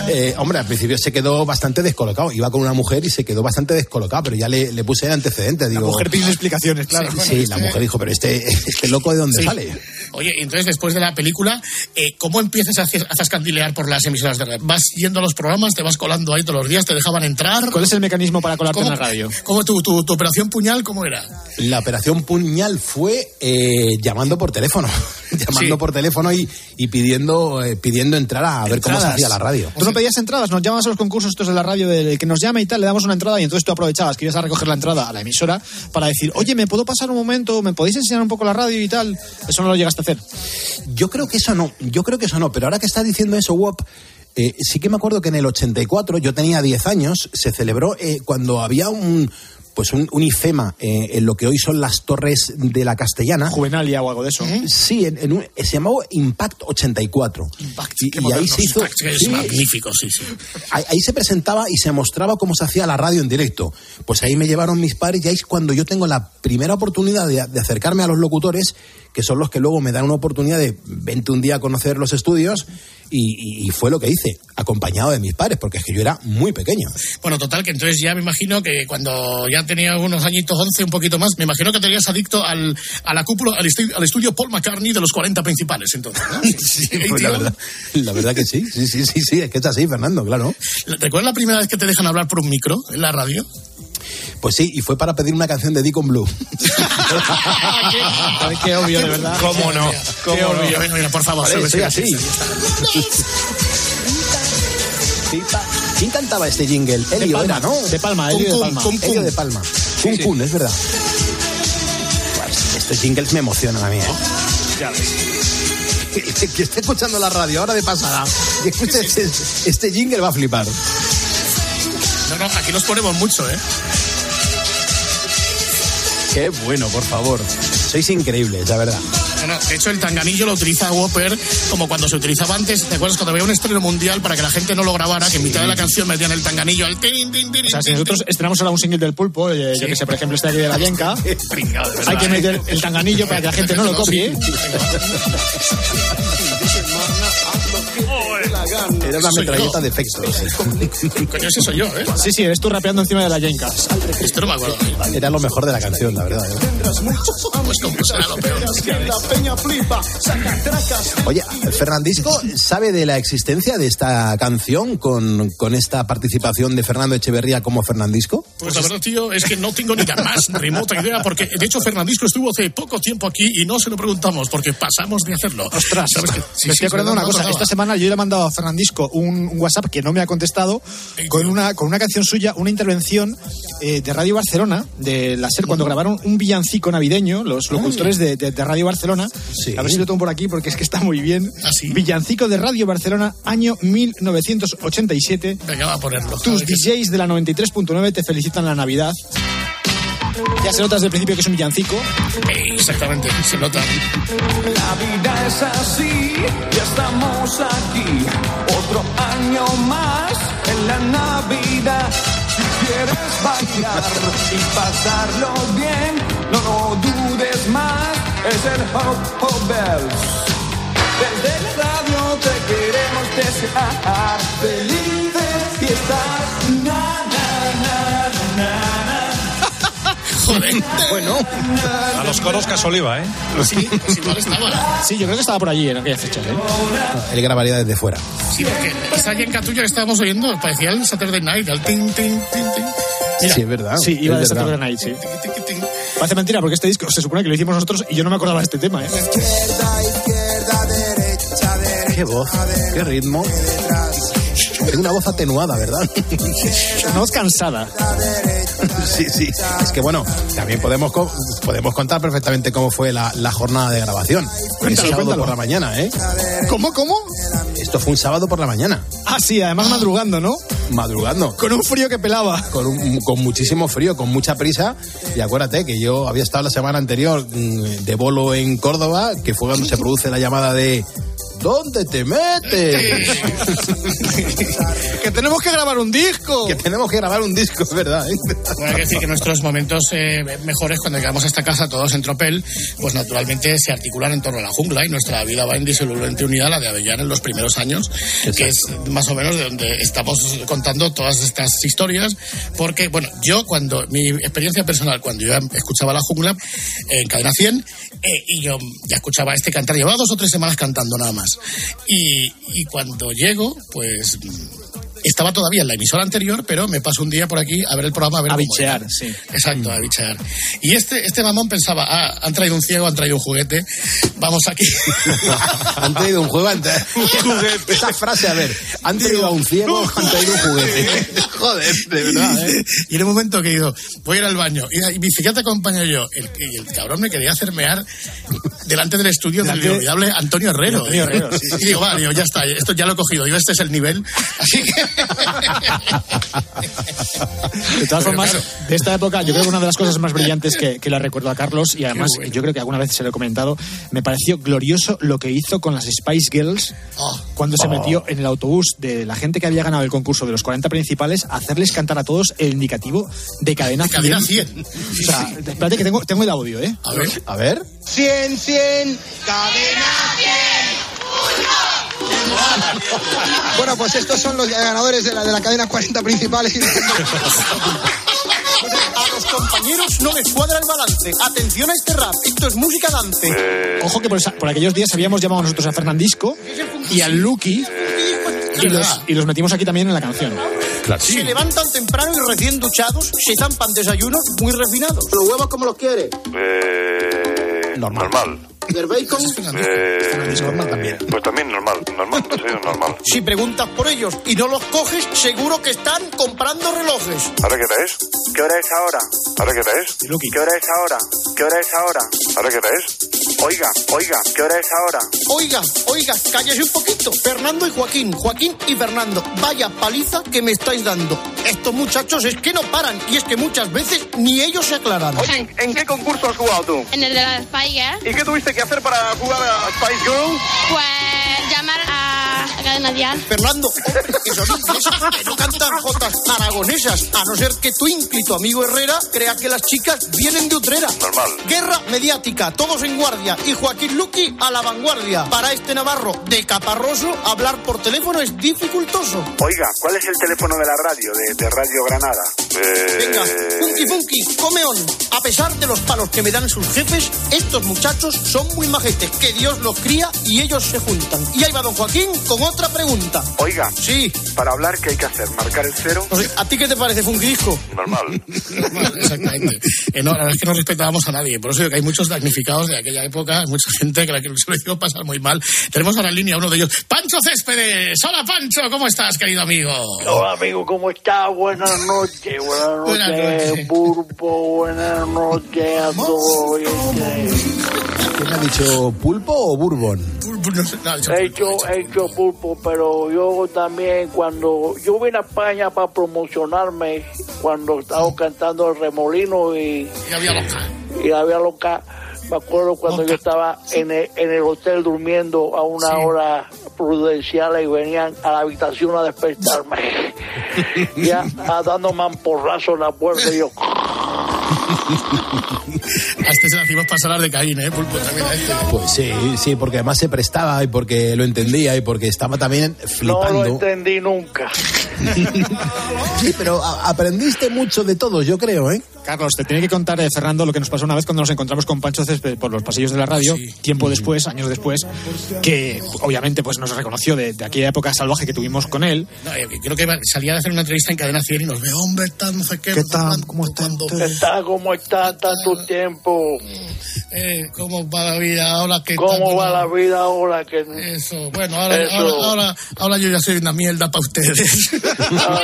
S19: Eh, hombre, al principio se quedó bastante descolocado. Iba con una mujer y se quedó bastante descolocado, pero ya le, le puse antecedentes. Digo,
S20: La mujer pide explicaciones, claro.
S19: sí, la mujer dijo, pero este, este loco de dónde
S10: Sí.
S19: sale.
S10: Oye, entonces después de la película, eh, ¿cómo empiezas a, a zascandilear por las emisoras de radio? ¿Vas yendo a los programas, te vas colando ahí todos los días, te dejaban entrar?
S20: ¿Cuál es el mecanismo para colarte en
S10: ¿Cómo,
S20: la radio?
S10: ¿Cómo tu, tu, tu operación puñal, cómo era?
S19: La operación puñal fue eh, llamando por teléfono, llamando
S10: Sí.
S19: por teléfono y, y pidiendo, eh, pidiendo entrar a ver cómo se hacía la radio.
S20: Tú no pedías entradas, nos llamas a los concursos estos de la radio del que nos llame y tal, le damos una entrada y entonces tú aprovechabas que ibas a recoger la entrada a la emisora para decir, oye, ¿me puedo pasar un momento? ¿Me podéis enseñar un poco la radio y tal? Eso no lo llegaste a hacer.
S19: Yo creo que eso no, yo creo que eso no, pero ahora que estás diciendo eso, Wop, eh, sí que me acuerdo que en el 84, yo tenía 10 años, se celebró eh, cuando había un pues un, un IFEMA eh, en lo que hoy son las torres de la Castellana.
S20: Juvenalia o algo de eso.
S19: Sí, en, en un- se llamó Impact 84. y,
S10: Qué
S19: y ahí se hizo...
S10: Impact, es
S19: sí,
S10: magnífico, sí, sí.
S19: Ahí, ahí se presentaba y se mostraba cómo se hacía la radio en directo. Pues ahí me llevaron mis padres y ahí es cuando yo tengo la primera oportunidad de, de acercarme a los locutores, que son los que luego me dan una oportunidad de vente un día a conocer los estudios y, fue lo que hice, acompañado de mis padres, porque es que yo era muy pequeño.
S10: Bueno, total, que entonces ya me imagino que cuando ya tenía unos añitos, 11, un poquito más, me imagino que tenías adicto al, a la cúpula, al, estu- al estudio Paul McCartney de los 40 principales, entonces, ¿no? Sí,
S19: Pues la, verdad, la verdad que sí, sí, sí, sí, sí, es que es así, Fernando, claro.
S10: ¿Recuerdas la primera vez que te dejan hablar por un micro en la radio?
S19: Pues sí, y fue para pedir una canción de Deacon Blue.
S20: Ay, qué obvio, de verdad.
S22: ¿Cómo no?
S10: Qué
S22: ¿Cómo no?
S10: obvio. Venga, mira, por favor.
S19: Vale, soy así. ¿Quién cantaba este jingle? Elio
S20: Palma,
S19: era, ¿no?
S20: de Palma,
S10: Cum,
S20: Elio de Palma.
S10: cum,
S19: Elio de Palma. Kun Kun, es verdad. Pues, estos jingles me emocionan a mí, ¿eh?
S20: Ya ves.
S19: que esté escuchando la radio ahora de pasada y escuche este, este jingle va a flipar.
S10: No, no, aquí los ponemos mucho, ¿eh?
S19: Qué bueno, por favor. Sois increíbles, la verdad.
S10: No, no, de hecho, el tanganillo lo utiliza Whopper como cuando se utilizaba antes. ¿Te acuerdas cuando había un estreno mundial para que la gente no lo grabara? Que en mitad de la canción metían el tanganillo al tin, tin, tin,
S20: O sea, si nosotros estrenamos ahora un single del pulpo, eh, yo que sé, por ejemplo, este aquí de la Yenka, hay que
S10: ¿eh?
S20: meter el tanganillo para que la gente no lo copie.
S19: Era una metralleta de efectos.
S10: Coño, ese soy yo, ¿eh?
S20: Sí, sí, eres tú rapeando encima de la Yenka.
S10: Esto no me acuerdo.
S19: Era lo mejor de la canción, la verdad. ¿eh?
S10: Pues como será lo peor.
S19: Oye, Fernandisco, ¿sabe de la existencia de esta canción con, con esta participación de Fernando Echeverría como Fernandisco?
S10: Pues la verdad, tío, es que no tengo ni la más remota idea, porque de hecho Fernandisco estuvo hace poco tiempo aquí y no se lo preguntamos, porque pasamos de hacerlo.
S20: Ostras,
S10: ¿Sabes qué?
S20: me estoy acordando de una cosa. Esta semana yo le he mandado a Fernandisco un, un WhatsApp que no me ha contestado con una, con una canción suya, una intervención eh, de Radio Barcelona, de la SER, cuando grabaron un villancico navideño, los locutores de, de- de Radio Barcelona. A ver si lo tengo por aquí porque es que está muy bien. Villancico de Radio Barcelona, año 1987.
S10: Venga, va a ponerlo.
S20: Tus DJs de la 93.9 te felicitan la Navidad. Ya se nota desde el principio que es un villancico.
S10: Exactamente, se nota.
S25: La vida es así, ya estamos aquí. Otro año más en la Navidad. Si quieres bailar y pasarlo bien, no lo dudes más. Es el Hop Hop Bells. Desde la radio te queremos desear felices fiestas.
S10: Joder.
S20: Bueno.
S22: A los coros Casoliva, ¿eh?
S10: Sí, pues igual estaba.
S20: Sí, yo creo que estaba por allí en aquellas fechas. ¿eh?
S19: Él grabaría desde fuera.
S10: Sí, porque esa Catullo que estábamos oyendo parecía el Saturday Night, el tin, tin, tin, tin.
S19: Sí, es verdad.
S20: Sí, iba de. Saturday Night, sí. Parece mentira porque este disco se supone que lo hicimos nosotros y yo no me acordaba de este tema, ¿eh?
S19: Qué voz, qué ritmo. Una voz atenuada, ¿verdad?
S20: Una voz cansada.
S19: Sí, sí. Es que bueno, también podemos, co- podemos contar perfectamente cómo fue la, la jornada de grabación.
S20: Cuéntalo,
S19: sábado
S20: cuéntalo.
S19: por la mañana, ¿eh?
S20: ¿Cómo, cómo?
S19: Esto fue un sábado por la mañana.
S20: Ah, sí, además madrugando, ¿no?
S19: Madrugando.
S20: Con un frío que pelaba.
S19: Con, un- con muchísimo frío, con mucha prisa. Y acuérdate que yo había estado la semana anterior mm, de bolo en Córdoba, que fue cuando se produce la llamada de ¿Dónde te metes?
S20: que tenemos que grabar un disco.
S19: Que tenemos que grabar un disco, es verdad. ¿eh?
S10: Bueno, hay que decir que nuestros momentos eh, mejores cuando llegamos a esta casa todos en tropel, pues naturalmente se articulan en torno a la jungla y nuestra vida va indisolublemente unida a la de Avellana en los primeros años, que es más o menos de donde estamos contando todas estas historias, porque, bueno, yo cuando, mi experiencia personal, cuando yo escuchaba la jungla eh, en Cadena 100, eh, y yo ya escuchaba este cantar, llevaba dos o tres semanas cantando nada más, y, y cuando llego, pues estaba todavía en la emisora anterior, pero me paso un día por aquí a ver el programa, a ver
S20: A
S10: cómo
S20: bichear,
S10: era.
S20: sí.
S10: Exacto, a bichear. Y este, este mamón pensaba, ah, han traído un ciego, han traído un juguete, vamos aquí.
S19: Han traído un juego, han traído un juguete. Esa frase, a ver, han traído a un ciego, han traído un juguete. Joder, de verdad, ¿eh?
S10: Y en un momento que digo, voy a ir al baño, y, ya te acompaño yo. El, y el cabrón me quería hacer mear delante del estudio del inolvidable Antonio Herrero.
S20: Antonio Herrero, sí, sí,
S10: y digo, vale, digo, ya está, esto ya lo he cogido, digo, este es el nivel. Así que...
S20: De todas formas,
S10: claro.
S20: de esta época, yo creo que una de las cosas más brillantes que, que le recuerdo a Carlos, y además
S10: bueno.
S20: yo creo que alguna vez se lo he comentado, me pareció glorioso lo que hizo con las Spice Girls
S10: Oh.
S20: cuando se
S10: Oh.
S20: metió en el autobús de la gente que había ganado el concurso de los 40 principales, hacerles cantar a todos el indicativo de cadena 100.
S10: Cadena 100.
S20: O sea, espérate que tengo, tengo el audio, ¿eh?
S10: A ver.
S19: A ver.
S25: 100, 100, cadena
S26: Bueno, pues estos son los ganadores de la, de la cadena 40 principales.
S27: A los compañeros no les cuadra el balance. Atención a este rap. Esto es música dance.
S20: Ojo que por, esa- por aquellos días habíamos llamado nosotros a Fernandisco y al Lucky y los, y los metimos aquí también en la canción.
S27: Se levantan temprano y recién duchados, se zampan desayunos muy refinados.
S26: ¿Los huevos cómo los quiere?
S19: Normal.
S26: ¿Del bacon?
S28: Eh,
S19: normal también.
S28: Pues también normal, normal, desayuno normal.
S27: Si preguntas por ellos y no los coges, seguro que están comprando relojes.
S28: ¿Ahora qué hora es? ¿Qué hora es ahora? ¿Ahora qué hora es? ¿Qué hora es ahora? ¿Qué hora es ahora? ¿Ahora qué hora es? Oiga, oiga, ¿qué hora es ahora?
S27: Oiga, oiga, cállese un poquito. Fernando y Joaquín, Joaquín y Fernando, vaya paliza que me estáis dando. Estos muchachos es que no paran y es que muchas veces ni ellos se aclaran.
S28: Oye, ¿en qué concurso has jugado tú?
S29: En el de la Spy Girl,
S28: ¿Y qué tuviste que hacer para jugar a Spice Girl?
S29: pues llamar a cadena dial.
S27: Fernando, hombre, que son ingleses, que no cantan jotas aragonesas, a no ser que tu y tu amigo Herrera crea que las chicas vienen de Utrera.
S28: Normal.
S27: Guerra mediática, todos en guardia y Joaquín Luqui a la vanguardia. Para este Navarro de Caparroso, hablar por teléfono es dificultoso.
S28: Oiga, ¿cuál es el teléfono de la radio, de, de Radio Granada?
S27: Venga, Funky Funky, come on. A pesar de los palos que me dan sus jefes, estos muchachos son muy majetes, que Dios los cría y ellos se juntan. Y ahí va don Joaquín con otra pregunta.
S28: Oiga,
S27: Sí.
S28: para hablar, ¿qué hay que hacer? ¿Marcar el cero?
S27: No sé, ¿A ti qué te parece, Funky Disco?
S28: Normal.
S10: Exactamente. Eh, no, la verdad es que no respetábamos a nadie. Por eso digo que hay muchos damnificados de aquella época, mucha gente que la que se lo hizo pasar muy mal. Tenemos ahora en línea a uno de ellos. Pancho Céspedes. Hola, Pancho. ¿Cómo estás, querido amigo?
S30: Hola amigo, ¿cómo estás? Buenas noches, buenas
S10: Buenas
S30: noches,
S10: noches.
S30: Pulpo, buenas noches a todos.
S19: ¿Quién ha dicho pulpo o bourbon?
S30: He hecho, he hecho pulpo, pero yo también cuando yo vine a España para promocionarme, cuando estaba cantando el remolino y,
S10: Y había loca.
S30: y había loca, me acuerdo cuando yo estaba en el, en el hotel durmiendo a una hora prudencial y venían a la habitación a despertarme, ya a dando mamporrazo en la puerta y yo...
S10: Este se le hacíamos pasar las de Caín, ¿eh? Pulpo también a este.
S19: Pues sí, sí, porque además se prestaba y porque lo entendía y porque estaba también
S30: No
S19: flipando.
S30: lo entendí nunca.
S19: Sí, pero aprendiste mucho de todos, yo creo, ¿eh?
S20: Carlos, te tiene que contar, eh, Fernando, lo que nos pasó una vez cuando nos encontramos con Pancho Césped por los pasillos de la radio, tiempo después, años después, que obviamente pues nos reconoció de, de aquella época salvaje que tuvimos con él.
S10: No, eh, creo que iba- salía de hacer una entrevista en Cadena 100 y nos ve, hombre, tal, no sé qué.
S20: ¿Qué tal? ¿Cómo está
S10: cuando-
S30: ¿Qué tal? ¿Cómo está tanto tiempo?
S10: Eh, ¿Cómo va la vida ahora que...
S30: ¿Cómo va la vida ahora que
S10: Eso, bueno, ahora,
S30: Eso.
S10: ahora, ahora, ahora yo ya soy una mierda para ustedes.
S30: Ah,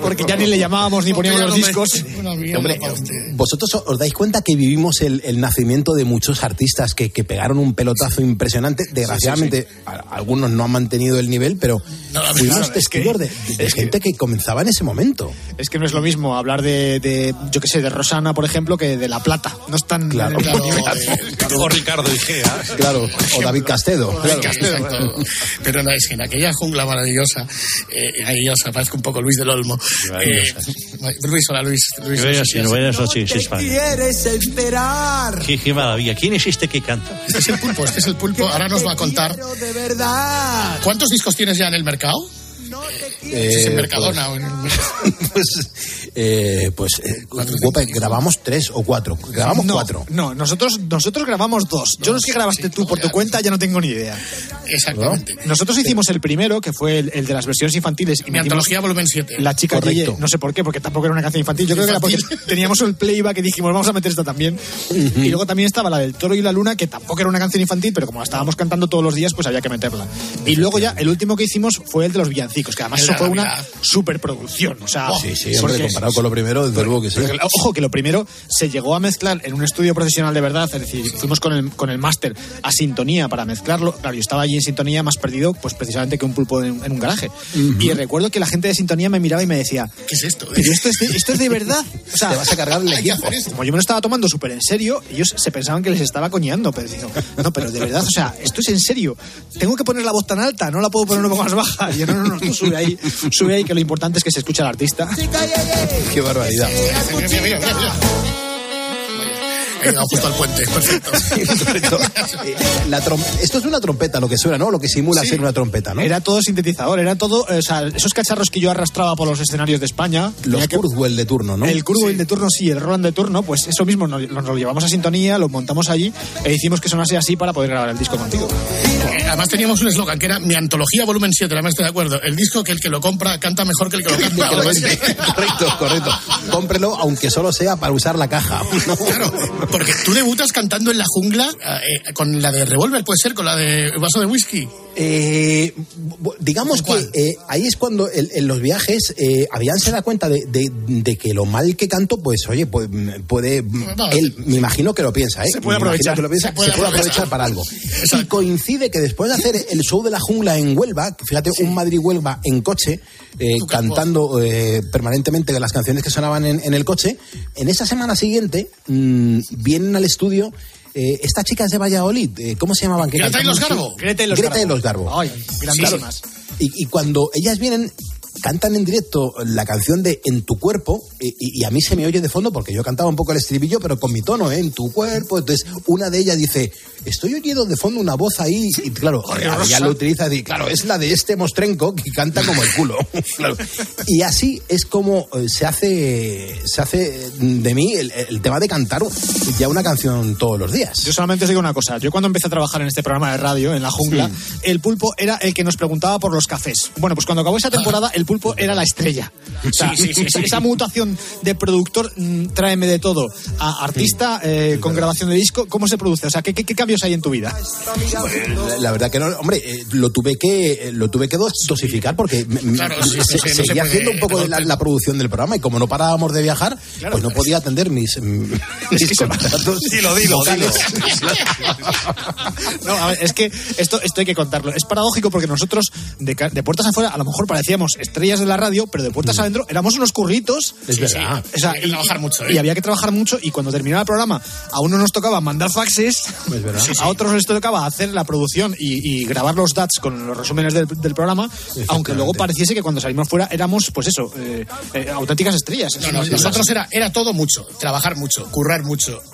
S20: Porque ya ni le llamábamos ni poníamos los
S10: no me-
S20: discos.
S10: Una mierda
S19: Hombre, vosotros os dais cuenta que vivimos el, el nacimiento de muchos artistas que, que pegaron un pelotazo impresionante. Desgraciadamente, algunos no han mantenido el nivel, pero
S20: No,
S19: fuimos
S20: es que-
S19: testigos de, de gente que comenzaba en ese momento.
S20: Es que no es lo mismo hablar de, de, yo qué sé, de Rosana, por ejemplo, que de La Plata. No están
S19: Claro.
S20: mismo
S19: Claro,
S20: nivel.
S22: O Ricardo Igea.
S19: Claro, o David Castedo. claro.
S10: Exacto. Pero no, es que en aquella jungla maravillosa, eh, maravillosa, parezco un poco Luis del Olmo. Eh, Luis, hola Luis. Luis Luis,
S22: buenas noches, España.
S23: ¿Quieres esperar?
S22: Qué, qué maravilla. ¿Quién es este que canta?
S10: Este es el pulpo, este es el pulpo. Ahora nos va a contar.
S23: De verdad.
S10: ¿Cuántos discos tienes ya en el mercado?
S19: Eh,
S10: ¿Es en Mercadona o en el-
S19: pues, eh, pues eh, grabamos tres o cuatro. Grabamos
S20: no,
S19: cuatro.
S20: No, nosotros, nosotros grabamos dos. Yo los que grabaste tú por tu cuenta ya no tengo ni idea.
S10: Exactamente.
S20: Nosotros hicimos el primero, que fue el, el de las versiones infantiles. Y
S10: Mi antología volumen 7.
S20: La chica
S19: Correcto.
S20: Yeye, no sé por qué, porque tampoco era una canción infantil. Yo creo que era porque teníamos el playback y dijimos, vamos a meter esta también. Y luego también estaba la del toro y la luna, que tampoco era una canción infantil, pero como la estábamos cantando todos los días, pues había que meterla. Y luego ya, el último que hicimos fue el de los villancicos, que además eso fue una superproducción. O sea,
S19: Sí, sí, hombre,
S20: porque-
S19: comparado con lo primero, desde luego que sí.
S20: porque, ojo, que lo primero se llegó a mezclar en un estudio profesional de verdad, es decir, fuimos con el, con el máster a sintonía para mezclarlo. Claro, yo estaba allí en sintonía más perdido, pues precisamente que un pulpo en, en un garaje. Y recuerdo que la gente de sintonía me miraba y me decía,
S10: ¿Qué es esto?
S20: pero esto es de, esto es de verdad. O sea,
S19: Te vas a cargar el equipo.
S20: como yo me lo estaba tomando súper en serio, ellos se pensaban que les estaba coñando, pero digo, no, pero de verdad, o sea, esto es en serio. Tengo que poner la voz tan alta, no la puedo poner un poco más baja. Y yo, no, no, no, tú sube ahí, sube ahí, que lo importante es que se escuche al artista.
S19: Qué barbaridad.
S10: Llegado justo al puente, perfecto.
S19: La Esto es una trompeta, lo que suena, ¿no? Lo que simula
S20: Sí.
S19: ser una trompeta, ¿no?
S20: Era todo sintetizador, era todo, eh, o sea, esos cacharros que yo arrastraba por los escenarios de España.
S19: Los
S20: que-
S19: Kurzweil de turno, ¿no?
S20: El Kurzweil de turno, sí, el Roland de turno, pues eso mismo nos, nos lo llevamos a sintonía, lo montamos allí e hicimos que sonase así para poder grabar el disco contigo.
S10: Eh, Además teníamos un eslogan que era mi antología volumen 7, además estoy de acuerdo. El disco que el que lo compra canta mejor que el que lo canta.
S19: Correcto, correcto. Cómprelo, aunque solo sea para usar la caja. ¿no?
S10: Claro, porque tú debutas cantando en la jungla eh, con la de Revolver, puede ser, con la de vaso de whisky.
S19: Eh, digamos que eh, ahí es cuando el- en los viajes eh, habían se da cuenta de, de- de que lo mal que canto, pues oye, pues, mm, puede, mm, él me imagino que lo piensa, ¿eh?
S20: Se puede aprovechar.
S19: que lo piensa,
S20: Se puede
S19: se puede aprovechar para algo. Y coincide que después de hacer el show de la jungla en Huelva, fíjate, un Madrid-Huelva en coche, eh, cantando eh, permanentemente las canciones que sonaban en, en el coche, en esa semana siguiente mm, vienen al estudio eh, estas chicas de Valladolid, eh, ¿cómo se llamaban?
S10: Greta y los? Garbo.
S20: Greta y los Garbo. Ay, grandísimas.
S19: Y, y cuando ellas vienen, cantan en directo la canción de En tu cuerpo y, y- a mí se me oye de fondo porque yo cantaba un poco el estribillo, pero con mi tono, ¿eh? En tu cuerpo. Entonces, una de ellas dice, estoy oyendo de fondo una voz ahí. Y claro, ya lo utiliza y claro, es la de este mostrenco que canta como el culo. Claro. Y así es como eh, se hace, se hace de mí el, el tema de cantar ya una canción todos los días.
S20: Yo solamente os digo una cosa. Yo cuando empecé a trabajar en este programa de radio, en la jungla, el pulpo era el que nos preguntaba por los cafés. Bueno, pues cuando acabó esa temporada, el pulpo era la estrella. O sea,
S10: Sí, sí, sí, sí.
S20: Esa mutación de productor, mm, tráeme de todo, a artista eh, con grabación de disco, ¿cómo se produce? O sea, ¿qué, qué- qué cambios hay en tu vida?
S19: La, la verdad que no, hombre, eh, lo tuve que eh, lo tuve que dos- dosificar porque me- me-
S10: Claro, sí, sí,
S19: se-
S10: sí, no se
S19: seguía
S10: puede
S19: haciendo un poco de la, la producción del programa y como no parábamos de viajar, pues no podía atender mis, mm, mis contratos
S22: Dilo, dilo,
S19: vocales.
S20: No, a ver, es que esto, esto hay que contarlo. Es paradójico porque nosotros, de, de puertas afuera, a lo mejor parecíamos estrellas de la radio, pero de puertas adentro éramos unos curritos.
S19: Es verdad.
S20: O sea,
S10: Había que
S20: y-
S10: trabajar mucho, ¿eh?
S20: Y había que trabajar mucho y cuando terminaba el programa, a unos nos tocaba mandar faxes, a otros les tocaba hacer la producción y, y grabar los DATs con los resúmenes del, del programa, aunque luego pareciese que cuando salimos fuera éramos, pues eso, eh, eh, auténticas estrellas.
S10: No, no, nosotros era, era todo mucho, trabajar mucho, currar mucho, mm,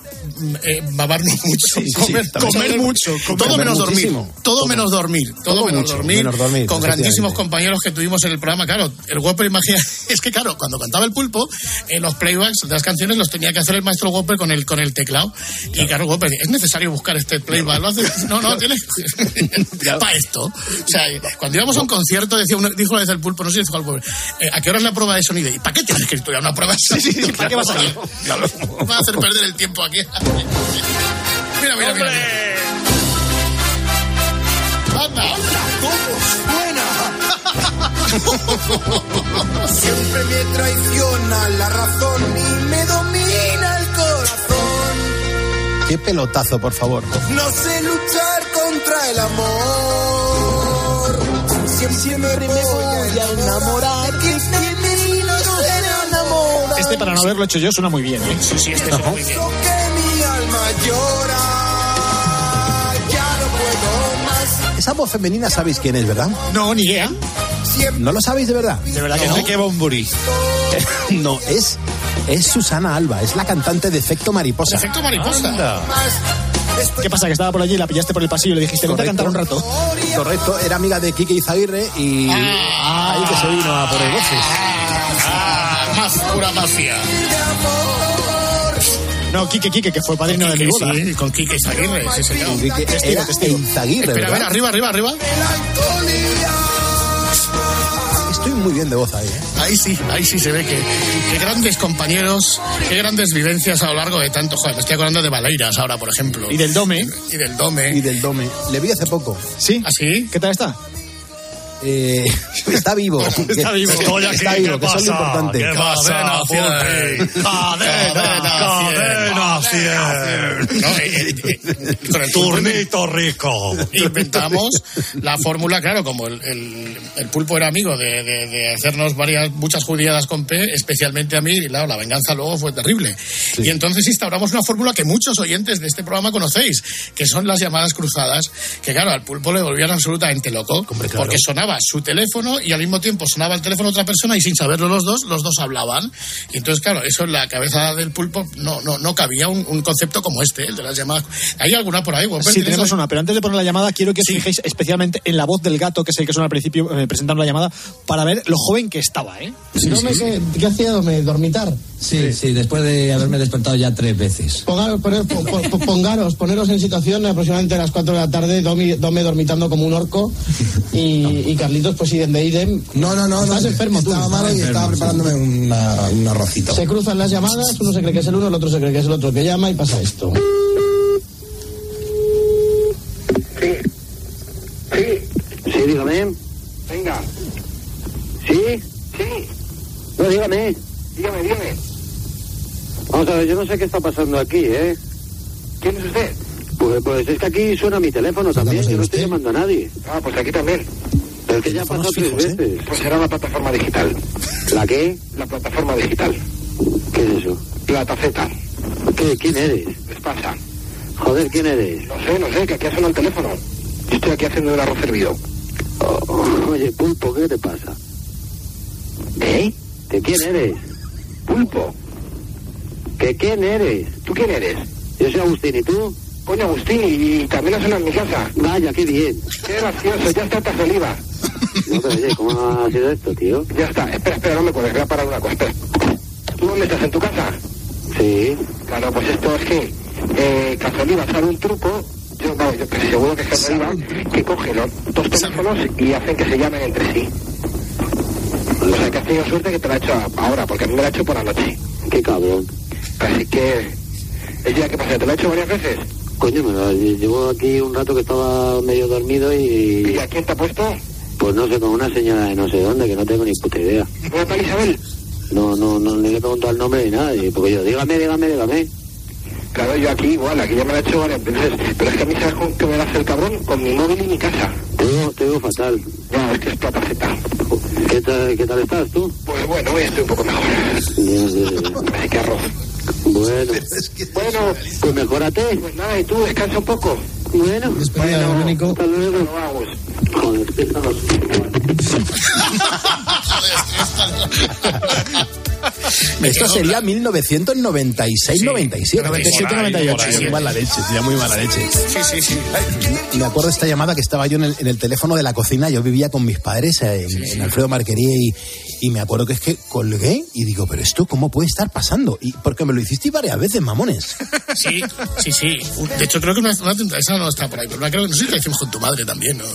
S10: eh, babarnos mucho,
S19: sí,
S10: comer,
S19: también.
S10: comer mucho, todo menos dormir, todo menos dormir, todo,
S19: Todo
S10: menos,
S19: mucho,
S10: dormir,
S19: menos dormir,
S10: con grandísimos compañeros que tuvimos en el programa, claro, el Whopper, imagina, es que claro, cuando cantaba el pulpo, eh, los playbacks de las canciones los tenía que hacer el maestro Whopper con el, con el teclado, y claro, Whopper, es necesario buscar este playback, no, no, tienes, para esto, o sea, cuando íbamos a un concierto, decía una- dijo una vez el pulpo, no sé si dijo el Whopper, eh, ¿a qué hora es la prueba de sonido? ¿Y para qué tienes que estudiar una prueba de sonido?
S20: ¿para qué vas a ir?
S10: Va a hacer perder el tiempo aquí. Mira, mira, mira. mira. Anda.
S23: Siempre me traiciona la razón y me domina el corazón.
S19: Qué pelotazo, por favor.
S23: No sé luchar contra el amor. Siempre, me voy a enamorar. Enamora.
S20: Este, para no haberlo hecho yo, suena muy bien. ¿eh?
S10: Sí, sí, este suena muy bien.
S19: Esa voz femenina sabéis quién es, ¿verdad?
S20: No, ni idea.
S19: ¿No lo sabéis de verdad?
S20: De verdad que no.
S22: Bomburi.
S19: No, es, es Susana Alba, es la cantante de Efecto Mariposa.
S10: Efecto mariposa.
S22: Anda.
S20: ¿Qué pasa? Que estaba por allí, la pillaste por el pasillo y le dijiste, vente a cantar un rato.
S19: Correcto, era amiga de Kike Izaguirre y ahí que se vino a poner voces.
S10: Ah, más pura mafia.
S20: No, Quique, Quique, que fue padrino de mi boda.
S10: Sí, con Quique Izaguirre, sí, señor.
S19: Con Quique-
S20: Testigo, testigo.
S19: Izaguirre,
S10: Espera, a ver, arriba, arriba, arriba.
S19: Estoy muy bien de voz ahí, ¿eh?
S10: Ahí sí, ahí sí se ve que, que grandes compañeros, qué grandes vivencias a lo largo de tanto. Joder, me estoy acordando de Valeiras ahora, por ejemplo.
S20: Y del Dome.
S10: Y del Dome.
S19: Y del Dome. Le vi hace poco.
S20: ¿Sí?
S10: ¿Ah, sí?
S20: ¿Qué tal está?
S19: Eh, está vivo.
S20: Está vivo.
S22: Estoy aquí,
S19: Está vivo,
S22: ¿qué
S19: que eso es lo
S22: pasa?
S19: importante.
S22: ¿Qué pasa,
S10: Cadena.
S22: Cadena, cadena Turnito rico.
S10: inventamos la fórmula, claro, como el, el- el pulpo era amigo de, de- de hacernos varias, muchas judiadas con P, especialmente a mí, y claro, la venganza luego fue terrible. Y entonces instauramos una fórmula que muchos oyentes de este programa conocéis, que son las llamadas cruzadas, que claro, al pulpo le volvían absolutamente loco, porque sonaba su teléfono y al mismo tiempo sonaba el teléfono de otra persona y sin saberlo los dos, los dos hablaban. Y entonces, claro, eso en la cabeza del pulpo no, no, no cabía un, un concepto como este, el de las llamadas. ¿Hay alguna por ahí?
S20: Sí,
S10: ¿Tienes
S20: tenemos
S10: ahí?
S20: una, pero antes de poner la llamada, quiero que os
S10: Sí.
S20: fijéis especialmente en la voz del gato, que es el que suena al principio, eh, presentando la llamada, para ver lo joven que estaba, ¿eh?
S31: ¿qué, ¿qué hacía Dome? ¿Dormitar?
S32: Sí, sí, después de haberme despertado ya tres veces.
S31: Pongaros, poner- po- po- pongaros, poneros en situación aproximadamente a las 4 de la tarde, Domi, Dome dormitando como un orco y, y Carlitos pues idem de idem.
S21: No, no, no.
S31: Estás
S21: no,
S31: enfermo tú.
S21: Estaba malo y estaba preparándome una- un arrocito.
S31: Se cruzan las llamadas, uno se cree que es el uno, el otro se cree que es el otro que llama y pasa esto.
S24: Sí, dígame.
S28: Venga,
S24: ¿Sí?
S28: sí,
S24: No, dígame.
S28: dígame, dígame.
S24: Vamos a ver, yo no sé qué está pasando aquí, ¿eh?
S28: ¿Quién es usted?
S24: Pues, pues es que aquí suena mi teléfono también, yo no estoy llamando a nadie.
S28: Ah, pues aquí también.
S24: Es que ya pasado tres veces.
S28: Pues será la plataforma digital.
S24: ¿La qué?
S28: La plataforma digital.
S24: ¿Qué es eso?
S28: Plataceta.
S24: ¿Qué? ¿Quién eres?
S28: ¿Qué les pasa?
S24: Joder, ¿quién eres?
S28: No sé, no sé, que aquí sonado el teléfono. Yo estoy aquí haciendo un arroz hervido.
S24: Oh, oye, Pulpo, ¿qué te pasa?
S33: ¿Eh? ¿Que quién eres? Pulpo. ¿Que quién eres? ¿Tú quién eres? Yo soy Agustín, ¿y tú? Coño, Agustín, y también has en mi casa. Vaya, qué bien. Qué gracioso, ya está esta saliva. No, pero oye, ¿cómo ha sido esto, tío? Ya está, espera, espera, no me puedes, voy a parar una cosa, espera. ¿Tú dónde estás, en tu casa? Sí. Claro, pues esto es que eh, Cazoliva sabe un truco, yo, vamos, yo seguro que es Cazoliva, que coge los dos teléfonos y hacen que se llamen entre sí. O sea, que has tenido suerte que te la ha hecho ahora, porque a mí me la ha hecho por la noche. Qué cabrón. Así que, ¿el día que pasa? ¿Te lo ha hecho varias veces? Coño, me lo, llevo aquí un rato que estaba medio dormido y... ¿Y a quién te ha puesto? Pues no sé, con una señora de no sé dónde, que no tengo ni puta idea. ¿Una tal Isabel? No, no, no, ni le he preguntado el nombre ni nada, y porque yo, dígame, dígame, dígame. Claro, yo aquí igual, aquí ya me lo he hecho varias veces, pero es que a mí sabes con qué me hace el cabrón, con mi móvil y mi casa. Te digo, te digo fatal. No, es que es plata Z. ¿Qué tal, ¿Qué tal estás tú? Pues bueno, hoy estoy un poco mejor. Así que arroz. Bueno, bueno, pues mejórate. Pues nada, y tú descansa un poco. Bueno, bueno, hasta luego. Vamos. Joder,
S19: Esto sería 1996-97.
S20: 97-98.
S19: Muy mala leche, tía, muy mala leche.
S10: Sí, sí, sí.
S19: Me acuerdo esta llamada que estaba yo en el, en el teléfono de la cocina. Yo vivía con mis padres eh, en, en Alfredo Marquería y, y me acuerdo que es que colgué y digo, pero esto cómo puede estar pasando? Y porque me lo hiciste varias veces, mamones.
S10: Sí, sí, sí. De hecho, creo que una, una- esa no está por ahí, pero una, creo, no sé si la hicimos con tu madre también. ¿no?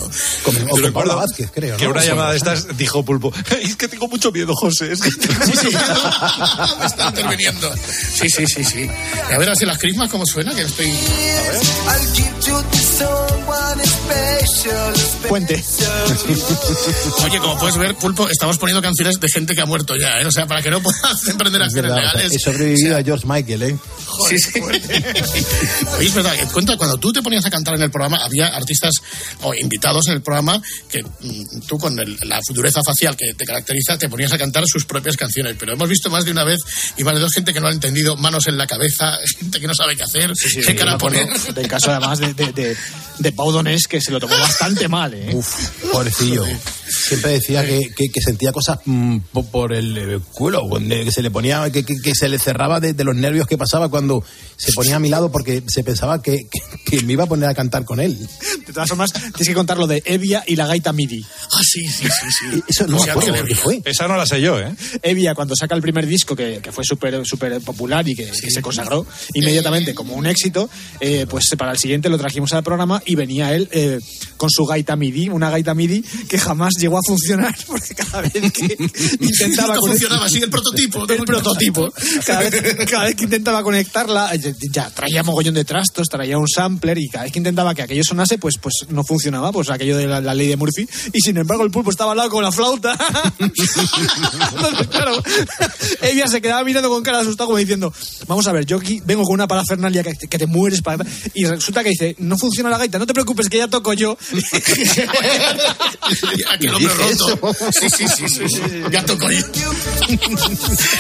S19: Con, o con Paula Vázquez, creo.
S22: Que una llamada de estas dijo Pulpo, es que tengo mucho miedo, José. Es que
S10: Me está interviniendo. Sí, sí, sí, sí. Y a ver, así las crismas, ¿cómo suena? Que estoy...
S20: Puente.
S10: Oye, como puedes ver, Pulpo, estamos poniendo canciones de gente que ha muerto ya, ¿eh? O sea, para que no puedas emprender
S19: Es
S10: acciones
S19: verdad, o sea,
S10: legales.
S19: he sobrevivido a George Michael, ¿eh?
S10: Sí, sí. Oye, es verdad, eh, cuenta, cuando tú te ponías a cantar en el programa, había artistas o invitados en el programa que mm, tú con el- la dureza facial que te caracteriza te ponías a cantar sus propias canciones. Pero hemos visto más de una vez y más de dos gente que no ha entendido, manos en la cabeza, gente que no sabe qué hacer,
S20: Sí,
S10: qué
S20: yo
S10: cara poner.
S20: Del caso además de, de, de, de Pau Donés, que se lo tomó bastante mal, ¿eh?
S19: Uf, pobrecillo. Siempre decía que, que- que sentía cosas mm, po- por el eh, culo, que se le ponía, que, que- que se le cerraba de, de los nervios que pasaba cuando se ponía a mi lado porque se pensaba que, que- que me iba a poner a cantar con él.
S20: De todas formas, tienes que contar lo de Evia y la gaita MIDI.
S10: Ah, sí, sí, sí, sí.
S19: Eso no me acuerdo lo que fue.
S22: Esa no la sé yo, ¿eh?
S20: Evia, cuando saca el primer disco, que, que fue súper súper popular y que, que se consagró inmediatamente como un éxito, eh, pues para el siguiente lo trajimos al programa y venía él eh, con su gaita MIDI, una gaita MIDI que jamás llegó a funcionar, porque cada vez que intentaba... Conect-
S10: funcionaba así el prototipo.
S20: el prototipo. Cada vez, cada vez que intentaba conectarla, eh, ya traía mogollón de trastos, traía un sampler y cada vez que intentaba que aquello sonase, pues, pues no funcionaba, pues aquello de la, la ley de Murphy. Y sin embargo, el pulpo estaba al lado con la flauta. Entonces, claro, Evia se quedaba mirando con cara de asustado como diciendo, vamos a ver, yo aquí vengo con una parafernalia que, que te mueres para... Y resulta que dice, no funciona la gaita, no te preocupes que ya toco yo.
S10: Hombre
S19: Dije
S10: roto. Sí, sí, sí, sí, sí. Ya tocó yo.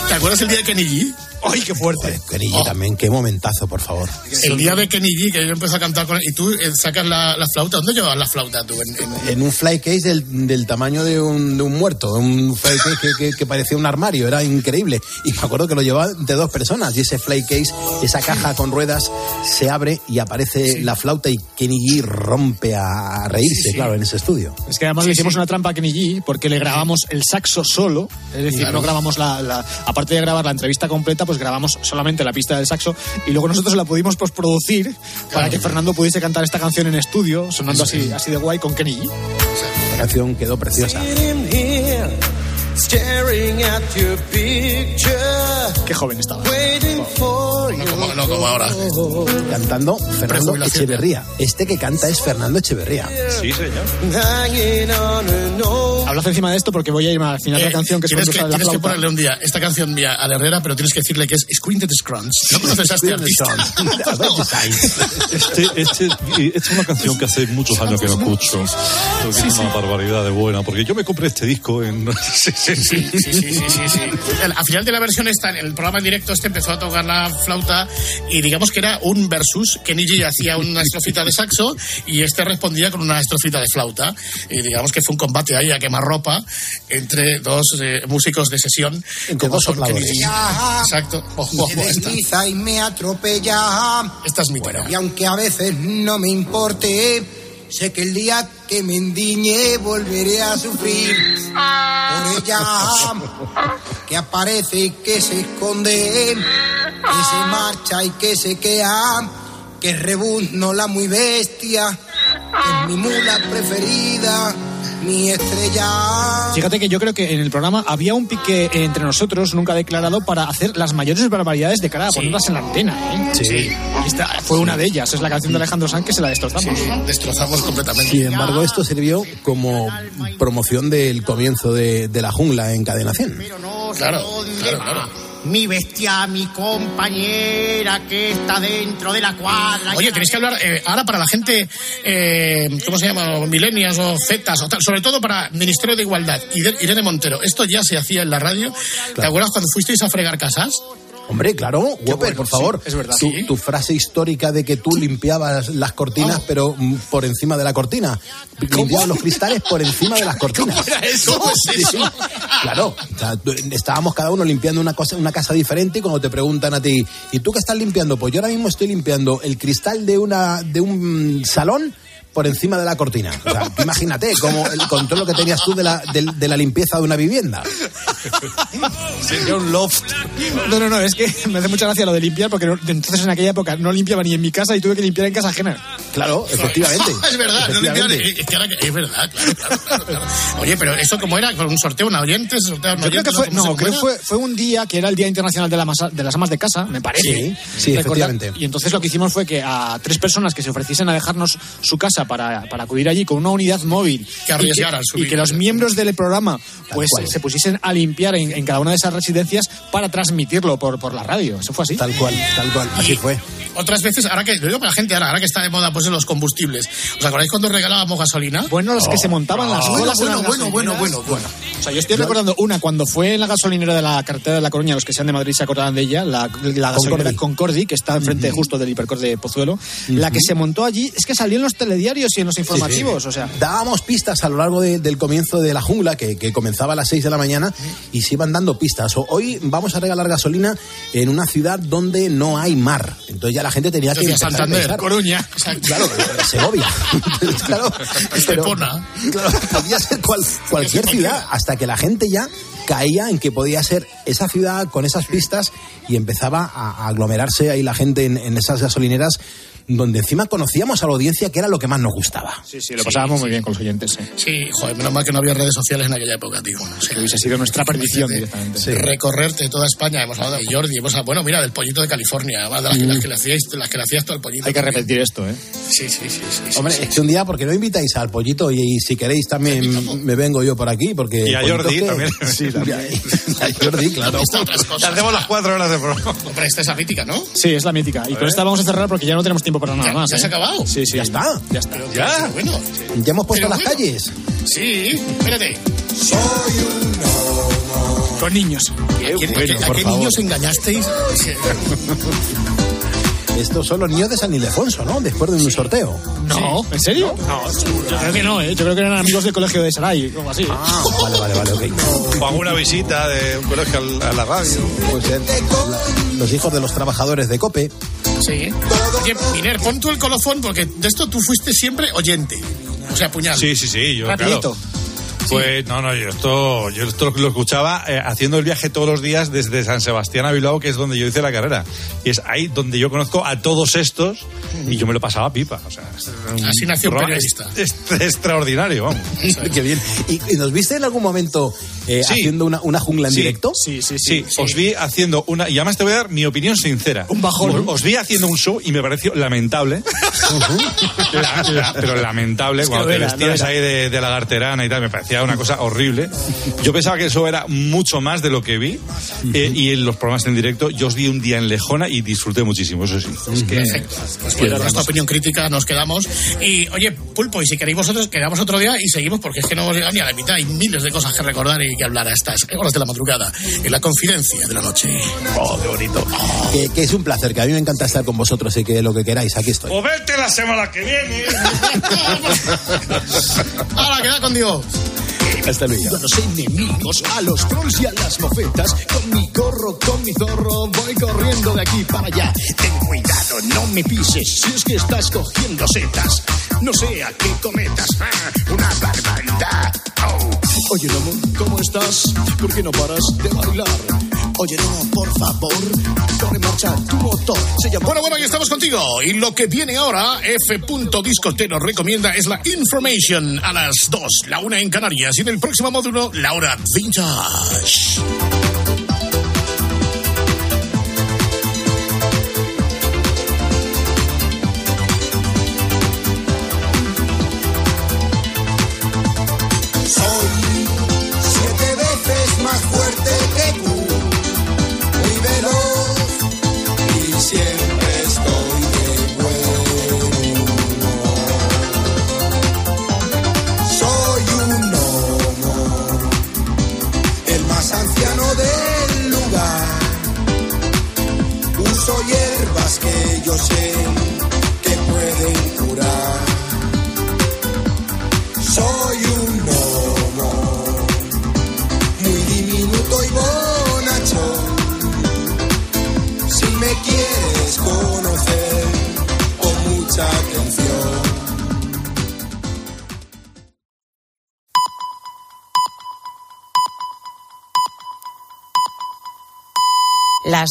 S10: ¿Te acuerdas el día de G?
S20: ¡Ay, qué fuerte!
S19: Kenny G también, qué momentazo, por favor.
S10: El día de Kenny G, que yo empecé a cantar con él, y tú eh, sacas la, la flauta. ¿Dónde llevabas la flauta tú? En, en-
S19: En un fly case del, del tamaño de un, de un muerto, un fly case que, que- que parecía un armario, era increíble. Y me acuerdo que lo llevaba de dos personas y ese fly case, esa caja con ruedas, se abre y aparece la flauta y Kenny G rompe a reírse, claro, en ese estudio.
S20: Es que además le hicimos una trampa a Kenny G porque le grabamos el saxo solo, es decir,
S19: Claro.
S20: no grabamos la, la- aparte de grabar la entrevista completa, pues grabamos solamente la pista del saxo y luego nosotros la pudimos postproducir para que Fernando pudiese cantar esta canción en estudio, sonando así, así de guay con Kenny G.
S19: La canción quedó preciosa.
S25: Staring at your picture,
S20: Qué joven estaba.
S25: waiting for you.
S10: no, como, no como ahora.
S19: Cantando Fernando. Echeverría. Este que canta es Fernando Echeverría.
S22: Sí, señor.
S20: Hablad encima de esto porque voy a irme al final de
S10: Eh,
S20: la canción que es
S10: tienes que,
S20: la
S10: tienes que ponerle un día esta canción mía a la Herrera, pero tienes que decirle que es Squinted Scrunch. ¿No conoces a este artista?
S1: Este, este, esta es una canción que hace muchos años que no escucho. Creo que es una barbaridad de buena, porque yo me compré este disco en...
S10: Sí, sí, sí, sí, sí, sí. El- Al final de la versión esta, el programa en directo este empezó a tocar la flauta y digamos que era un versus. Kenny G hacía una estrofita de saxo y este respondía con una estrofita de flauta. Y digamos que fue un combate ahí a quemarropa entre dos eh, músicos de sesión.
S19: Entre dos
S10: son Kenny. G. Exacto. Ojo, ojo,
S23: me desliza y me atropella.
S10: Esta es mi tema.
S23: Y aunque a veces no me importe, sé que el día que me endiñe volveré a sufrir por ella. Que aparece y que se esconde, que se marcha y que se queda, que rebuzno la muy bestia, que es mi mula preferida, mi estrella.
S20: Fíjate que yo creo que en el programa había un pique entre nosotros, nunca declarado, para hacer las mayores barbaridades de cara a ponerlas en la antena. ¿eh?
S19: Sí.
S20: Esta fue una de ellas, es la canción de Alejandro Sanz que se la destrozamos.
S10: Destrozamos completamente.
S19: Sin embargo, esto sirvió como promoción del comienzo de, de la jungla en Cadena 100.
S10: Claro, claro, claro.
S27: Mi bestia, mi compañera que está dentro de la cuadra.
S10: Oye, tenéis que hablar eh, ahora para la gente, eh, ¿cómo se llama? Milenias o zetas, o tal, sobre todo para Ministerio de Igualdad. Ire- Irene Montero, esto ya se hacía en la radio. ¿Te acuerdas cuando fuisteis a fregar casas?
S19: Hombre, claro, Whopper,
S10: bueno,
S19: por favor.
S10: sí, es verdad.
S19: Tu, frase histórica de que tú limpiabas las cortinas, pero mm, por encima de la cortina. Limpiabas los cristales por encima de las cortinas.
S10: ¿Cómo era eso? ¿Cómo es
S19: Sí? Claro, o sea, tú- estábamos cada uno limpiando una, cosa, una casa diferente y cuando te preguntan a ti, ¿y tú qué estás limpiando? Pues yo ahora mismo estoy limpiando el cristal de, una, de un salón por encima de la cortina. O sea, imagínate como el control que tenías tú de la, de- de la limpieza de una vivienda.
S20: Sería un loft. No, no, no, es que me hace mucha gracia lo de limpiar porque no- entonces en aquella época no limpiaba ni en mi casa y tuve que limpiar en casa ajena.
S19: Claro, efectivamente.
S10: es verdad, no limpiaban,
S19: Efectivamente.
S10: es, que ahora que- es verdad, claro, claro, claro, claro. Oye, pero eso como era, con un sorteo, una oyente, se sortea una
S20: Yo creo
S10: oyente,
S20: que fue,
S10: ¿cómo
S20: no,
S10: cómo
S20: creo fue, fue un día que era el Día Internacional de, la masa- de las Amas de Casa, me parece.
S19: Sí, sí, efectivamente.
S20: Y entonces lo que hicimos fue que a tres personas que se ofreciesen a dejarnos su casa para, para acudir allí con una unidad móvil
S10: Que arriesgaran
S20: y, que, y que los miembros del programa pues
S19: cual.
S20: se pusiesen a limpiar en, en cada una de esas residencias para transmitirlo por, por la radio. Eso fue así.
S19: Tal cual, tal cual, así fue.
S10: Otras veces, ahora que, lo digo para la gente, ahora, ahora que está de moda pues en los combustibles. ¿Os acordáis cuando regalábamos gasolina?
S20: Bueno, los que se montaban las
S10: Bueno,
S20: colas en
S10: bueno, bueno, bueno, bueno, bueno.
S20: O sea, yo estoy recordando una cuando fue en la gasolinera de la carretera de la Coruña, los que sean de Madrid se acordarán de ella, la, la gasolinera Concordi, que está enfrente justo del hipercor de Pozuelo. La que se montó allí es que salió en los telediarios y en los informativos, o sea.
S19: Dábamos pistas a lo largo de- del comienzo de la jungla, que, que comenzaba a las 6 de la mañana, y se iban dando pistas. O- Hoy vamos a regalar gasolina en una ciudad donde no hay mar. Entonces ya la gente tenía que
S10: Decía
S19: empezar a
S10: Santander,
S19: pensar.
S10: Coruña.
S19: Claro, Segovia. claro, pero, claro, podía ser cual- cualquier ciudad, hasta que la gente ya caía en que podía ser esa ciudad con esas pistas y empezaba a, a aglomerarse ahí la gente en, en esas gasolineras donde encima conocíamos a la audiencia que era lo que más nos gustaba.
S20: Sí, sí, lo pasábamos muy bien con los oyentes. eh.
S10: Sí, joder, menos mal que no había redes sociales en aquella época, tío. O sea,
S20: Que hubiese sido nuestra perdición directamente.
S10: Recorrerte toda España. Hemos hablado de Jordi, hemos hablado, bueno, mira, del pollito de California, además de las, que, las que le hacíais, las que le hacías todo el pollito.
S20: Hay que
S10: también.
S20: repetir esto, ¿eh?
S10: Sí, sí, sí. sí, sí,
S19: Hombre,
S10: sí,
S19: es que un día, porque no invitáis al pollito? Y, y si queréis también me vengo yo por aquí, porque...
S22: Y a Jordi
S19: que-
S22: también.
S19: Sí, también. Y a Jordi, claro.
S10: Está otras cosas.
S22: Hacemos las cuatro horas de programa.
S10: Hombre, esta es la mítica, ¿no?
S20: Sí, es la mítica. Y con esta vamos a cerrar porque ya no tenemos tiempo para nada
S10: Ya-
S20: más.
S10: ya se
S20: ¿eh?
S10: ha acabado.
S20: Sí, sí.
S19: Ya está.
S20: Ya está.
S10: Ya. Bueno,
S19: Ya hemos puesto
S10: Pero
S19: las
S10: bueno.
S19: calles.
S10: sí, espérate.
S20: Con niños.
S10: ¿A quién, a qué- a qué niños engañasteis?
S19: Estos son los niños de San Ildefonso, ¿no? Después de un sorteo.
S20: No, ¿en serio? No, yo creo que no, ¿eh? Yo creo que eran amigos del colegio de Saray, o algo así.
S19: Ah, vale, vale, vale, ok.
S22: O alguna visita de un colegio a la radio.
S19: Puede ser. Los hijos de los trabajadores de COPE.
S10: Sí. Oye, Miner, pon tú el colofón porque de esto tú fuiste siempre oyente. O sea, puñal.
S22: Sí, sí, sí. Yo,
S20: Rapidito.
S22: claro. Pues no, no, yo esto, yo esto lo escuchaba eh, haciendo el viaje todos los días desde San Sebastián a Bilbao, que es donde yo hice la carrera. Y es ahí donde yo conozco a todos estos y yo me lo pasaba pipa. O sea, es
S10: Así nació un
S22: programa
S10: periodista.
S22: es- es extraordinario, vamos.
S19: Qué bien. ¿Y, y nos viste en algún momento eh,
S22: Sí.
S19: haciendo una, una jungla en
S22: Sí.
S19: directo?
S20: Sí, sí,
S22: Sí, os vi haciendo una. Y además te voy a dar mi opinión sincera.
S20: Un bajón.
S22: Os, os vi haciendo un show y me pareció lamentable. La- la- pero lamentable,
S20: Es que
S22: cuando
S20: lo
S22: te
S20: era,
S22: vestías
S20: era.
S22: ahí de, de lagarterana y tal, me parecía una cosa horrible. Yo pensaba que eso era mucho más de lo que vi. eh, y en los programas en directo, yo os vi un día en Lejona y disfruté muchísimo, eso sí.
S10: Perfecto. Pues bueno, nuestra opinión crítica nos quedamos. Y oye, Pulpo, y si queréis vosotros, quedamos otro día y seguimos porque es que no hemos llegado ni a la mitad. Hay miles de cosas que recordar y
S31: que hablar a estas horas de la madrugada, en la confidencia de la noche. Oh, qué bonito.
S19: Que, que es un placer, que a mí me encanta estar con vosotros y que lo que queráis, aquí estoy.
S1: O vete la semana que viene.
S31: Ahora, queda con Dios.
S19: Hasta luego.
S34: A los enemigos, a los trolls y a las mofetas. Con mi gorro, con mi zorro, voy corriendo de aquí para allá. Ten cuidado, no me pises si es que estás cogiendo setas. No sea que cometas ah, una barbaridad. Oh. Oye, Lomo, ¿cómo estás? ¿Por qué no paras de bailar? Oye, Lomo, por favor, en marcha tu motor. Se.
S31: Bueno, bueno, ya estamos contigo. Y lo que viene ahora, F. Discote nos recomienda es la Information a las 2, la una en Canarias. Y en el próximo módulo, la hora vintage.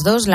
S4: Dos, la